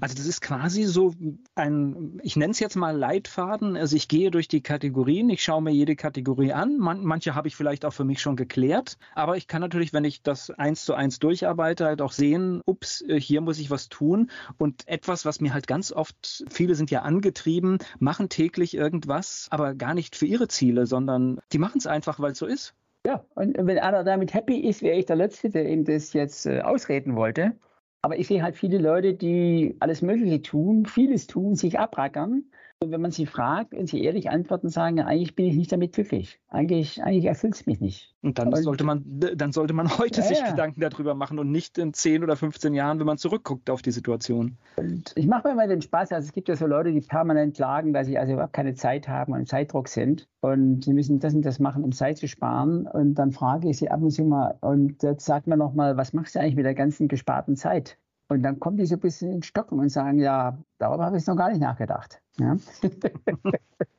B: Also das ist quasi so ein, ich nenne es jetzt mal Leitfaden. Also ich gehe durch die Kategorien, ich schaue mir jede Kategorie an. Man, manche habe ich vielleicht auch für mich schon geklärt, aber ich kann natürlich, wenn ich das eins zu eins durcharbeite, halt auch sehen, ups, äh, hier muss ich was tun. Und etwas, was mir halt ganz oft, viele sind ja angetrieben, machen täglich irgendwas, aber gar nicht für ihre Ziele, sondern die machen es einfach, weil es so ist.
C: Ja, und wenn einer damit happy ist, wäre ich der Letzte, der ihm das jetzt äh, ausreden wollte. Aber ich sehe halt viele Leute, die alles Mögliche tun, vieles tun, sich abrackern. Und wenn man sie fragt und sie ehrlich antworten, sagen, eigentlich bin ich nicht damit glücklich. Eigentlich, eigentlich erfüllt es mich nicht.
B: Und dann und, sollte man, dann sollte man heute ja, sich ja. Gedanken darüber machen und nicht in 10 oder 15 Jahren, wenn man zurückguckt auf die Situation.
C: Und ich mache mir mal den Spaß, also es gibt ja so Leute, die permanent klagen, dass sie also überhaupt keine Zeit haben und Zeitdruck sind. Und sie müssen das und das machen, um Zeit zu sparen. Und dann frage ich sie ab und zu mal, und jetzt sagt man nochmal, was machst du eigentlich mit der ganzen gesparten Zeit? Und dann kommen die so ein bisschen in Stocken und sagen, ja, darüber habe ich noch gar nicht nachgedacht. Ja. *laughs*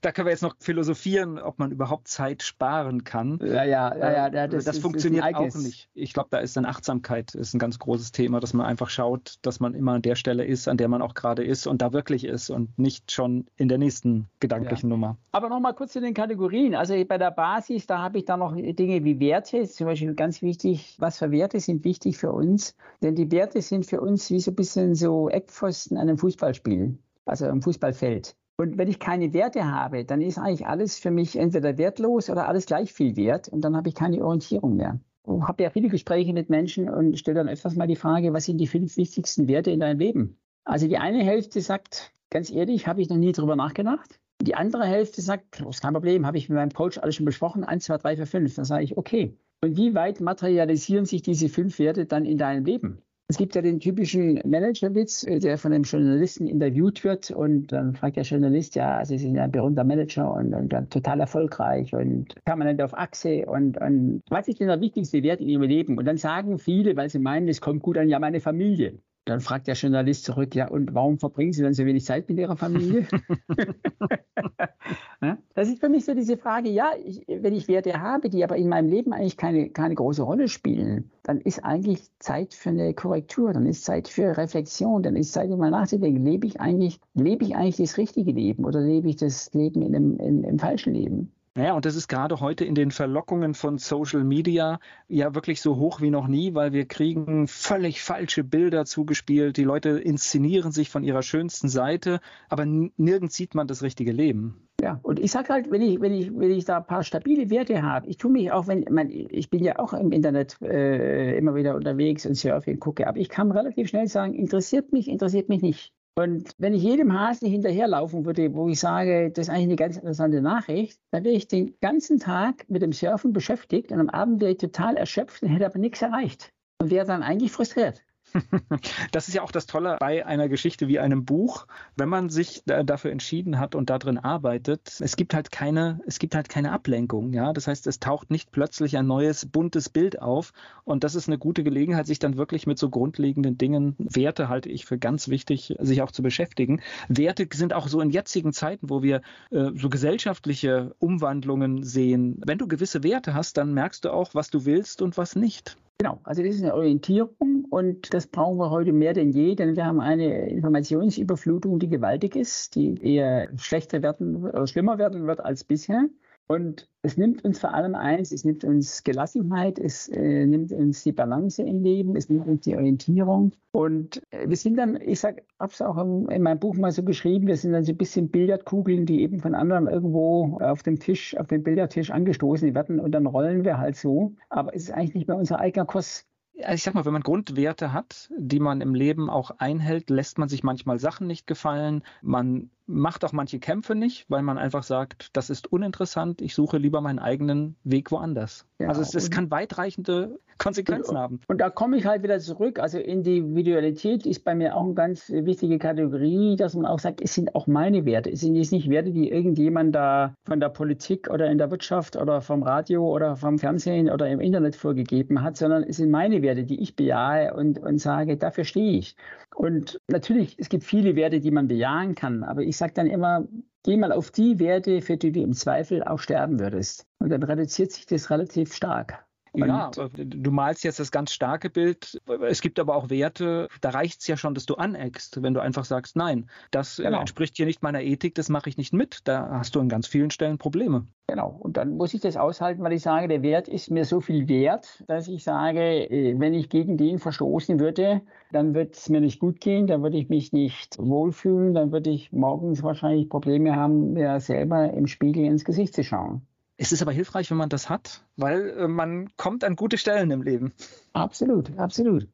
B: da können wir jetzt noch philosophieren, ob man überhaupt Zeit sparen kann.
C: Ja, ja, ja, ja
B: äh, das, das ist, funktioniert ist auch nicht. Ich glaube, da ist dann Achtsamkeit ist ein ganz großes Thema, dass man einfach schaut, dass man immer an der Stelle ist, an der man auch gerade ist und da wirklich ist und nicht schon in der nächsten gedanklichen ja. Nummer.
C: Aber nochmal kurz zu den Kategorien. Also bei der Basis, da habe ich dann noch Dinge wie Werte, zum Beispiel ganz wichtig, was für Werte sind wichtig für uns? Denn die Werte sind für uns wie so ein bisschen so Eckpfosten an einem Fußballspiel also im Fußballfeld. Und wenn ich keine Werte habe, dann ist eigentlich alles für mich entweder wertlos oder alles gleich viel wert und dann habe ich keine Orientierung mehr. Ich habe ja viele Gespräche mit Menschen und stelle dann öfters mal die Frage, was sind die fünf wichtigsten Werte in deinem Leben? Also die eine Hälfte sagt, ganz ehrlich, habe ich noch nie drüber nachgedacht. Die andere Hälfte sagt, ist kein Problem, habe ich mit meinem Coach alles schon besprochen, eins, zwei, drei, vier, fünf. Dann sage ich, okay. Und wie weit materialisieren sich diese fünf Werte dann in deinem Leben? Es gibt ja den typischen Managerwitz, äh, der von einem Journalisten interviewt wird und dann fragt der Journalist, ja, Sie sind ein berühmter Manager und, und dann total erfolgreich und permanent auf Achse und, und was ist denn der wichtigste Wert in Ihrem Leben? Und dann sagen viele, weil sie meinen, es kommt gut an, ja, meine Familie. Dann fragt der Journalist zurück, ja, und warum verbringen Sie dann so wenig Zeit mit Ihrer Familie? *laughs* das ist für mich so diese Frage, ja, ich, wenn ich Werte habe, die aber in meinem Leben eigentlich keine, keine große Rolle spielen, dann ist eigentlich Zeit für eine Korrektur, dann ist Zeit für Reflexion, dann ist Zeit, mal nachzudenken, lebe ich eigentlich, lebe ich eigentlich das richtige Leben oder lebe ich das Leben in einem, in, im falschen Leben?
B: Naja, und das ist gerade heute in den Verlockungen von Social Media ja wirklich so hoch wie noch nie, weil wir kriegen völlig falsche Bilder zugespielt. Die Leute inszenieren sich von ihrer schönsten Seite, aber nirgends sieht man das richtige Leben.
C: Ja, und ich sage halt, wenn ich, wenn ich, wenn ich da ein paar stabile Werte habe, ich tue mich auch, wenn, man, ich bin ja auch im Internet äh, immer wieder unterwegs und surfe und gucke, aber ich kann relativ schnell sagen, interessiert mich, interessiert mich nicht. Und wenn ich jedem Hasen hinterherlaufen würde, wo ich sage, das ist eigentlich eine ganz interessante Nachricht, dann wäre ich den ganzen Tag mit dem Surfen beschäftigt und am Abend wäre ich total erschöpft und hätte aber nichts erreicht und wäre dann eigentlich frustriert. *laughs*
B: Das ist ja auch das Tolle bei einer Geschichte wie einem Buch, wenn man sich dafür entschieden hat und darin arbeitet. Es gibt halt keine, es gibt halt keine Ablenkung. Ja, das heißt, es taucht nicht plötzlich ein neues buntes Bild auf und das ist eine gute Gelegenheit, sich dann wirklich mit so grundlegenden Dingen, Werte halte ich für ganz wichtig, sich auch zu beschäftigen. Werte sind auch so in jetzigen Zeiten, wo wir äh, so gesellschaftliche Umwandlungen sehen. Wenn du gewisse Werte hast, dann merkst du auch, was du willst und was nicht.
C: Genau, also das ist eine Orientierung und das brauchen wir heute mehr denn je, denn wir haben eine Informationsüberflutung, die gewaltig ist, die eher schlechter werden oder schlimmer werden wird als bisher. Und es nimmt uns vor allem eins, es nimmt uns Gelassenheit, es äh, nimmt uns die Balance im Leben, es nimmt uns die Orientierung. Und äh, wir sind dann, ich sag, hab's auch im, in meinem Buch mal so geschrieben, wir sind dann so ein bisschen Billardkugeln, die eben von anderen irgendwo auf dem Tisch, auf dem Billardtisch angestoßen werden und dann rollen wir halt so. Aber es ist eigentlich nicht mehr unser eigener Kurs.
B: Also ich sag mal, wenn man Grundwerte hat, die man im Leben auch einhält, lässt man sich manchmal Sachen nicht gefallen. Man macht auch manche Kämpfe nicht, weil man einfach sagt, das ist uninteressant, ich suche lieber meinen eigenen Weg woanders. Ja, also es, es kann weitreichende Konsequenzen
C: und,
B: haben.
C: Und da komme ich halt wieder zurück. Also Individualität ist bei mir auch eine ganz wichtige Kategorie, dass man auch sagt, es sind auch meine Werte. Es sind jetzt nicht Werte, die irgendjemand da von der Politik oder in der Wirtschaft oder vom Radio oder vom Fernsehen oder im Internet vorgegeben hat, sondern es sind meine Werte, die ich bejahe und, und sage, dafür stehe ich. Und natürlich, es gibt viele Werte, die man bejahen kann, aber ich sage dann immer, geh mal auf die Werte, für die du im Zweifel auch sterben würdest. Und dann reduziert sich das relativ stark.
B: Ja, du malst jetzt das ganz starke Bild. Es gibt aber auch Werte, da reicht es ja schon, dass du aneckst, wenn du einfach sagst, nein, das äh, genau. entspricht hier nicht meiner Ethik, das mache ich nicht mit. Da hast du an ganz vielen Stellen Probleme.
C: Genau, und dann muss ich das aushalten, weil ich sage, der Wert ist mir so viel wert, dass ich sage, äh, wenn ich gegen den verstoßen würde, dann wird es mir nicht gut gehen, dann würde ich mich nicht wohlfühlen, dann würde ich morgens wahrscheinlich Probleme haben, mir selber im Spiegel ins Gesicht zu schauen.
B: Es ist aber hilfreich, wenn man das hat, weil äh, man kommt an gute Stellen im Leben.
C: Absolut, absolut.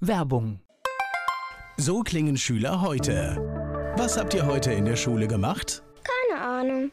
D: Werbung. So klingen Schüler heute. Was habt ihr heute in der Schule gemacht?
E: Keine Ahnung.